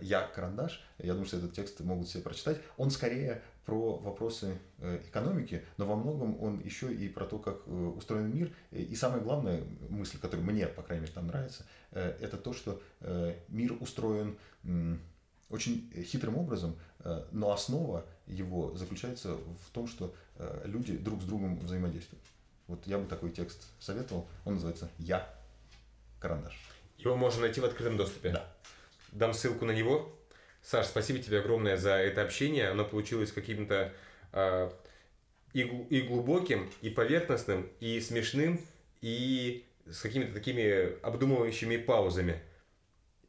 «Я карандаш», я думаю, что этот текст могут все прочитать. Он скорее про вопросы экономики, но во многом он еще и про то, как устроен мир. И самая главная мысль, которая мне, по крайней мере, там нравится, это то, что мир устроен очень хитрым образом, но основа его заключается в том, что люди друг с другом взаимодействуют. Вот я бы такой текст советовал. Он называется «Я карандаш». Его можно найти в открытом доступе. Да. Дам ссылку на него. Саш, спасибо тебе огромное за это общение. Оно получилось каким-то а, и, и глубоким, и поверхностным, и смешным, и с какими-то такими обдумывающими паузами.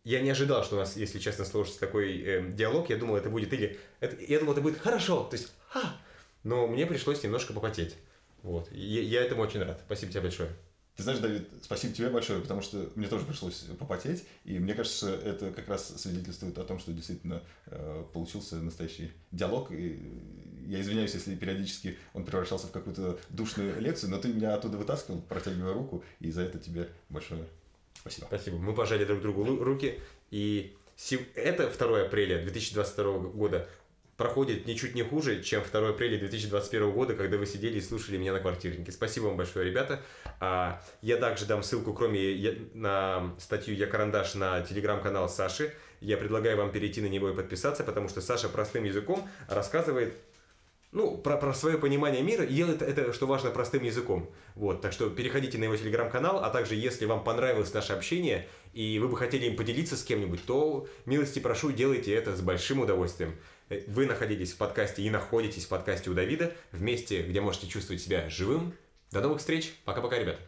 Я не ожидал, что у нас, если честно, сложится такой э, диалог. Я думал, это будет или... Это, я думал, это будет хорошо. То есть, ха! Но мне пришлось немножко попотеть. Вот. И Я, я этому очень рад. Спасибо тебе большое. Ты знаешь, Давид, спасибо тебе большое, потому что мне тоже пришлось попотеть, и мне кажется, это как раз свидетельствует о том, что действительно э, получился настоящий диалог, и я извиняюсь, если периодически он превращался в какую-то душную лекцию, но ты меня оттуда вытаскивал, протягивая руку, и за это тебе большое спасибо. Спасибо. Мы пожали друг другу руки. И это 2 апреля 2022 года. Проходит ничуть не хуже, чем 2 апреля 2021 года, когда вы сидели и слушали меня на квартирнике. Спасибо вам большое, ребята. А, я также дам ссылку, кроме на статью «Я карандаш» на телеграм-канал Саши. Я предлагаю вам перейти на него и подписаться, потому что Саша простым языком рассказывает ну, про, про свое понимание мира и делает это, что важно, простым языком. Вот, так что переходите на его телеграм-канал, а также, если вам понравилось наше общение, и вы бы хотели им поделиться с кем-нибудь, то, милости прошу, делайте это с большим удовольствием. Э, вы находитесь в подкасте и находитесь в подкасте у Давида, в месте, где можете чувствовать себя живым. До новых встреч. Пока-пока, ребята.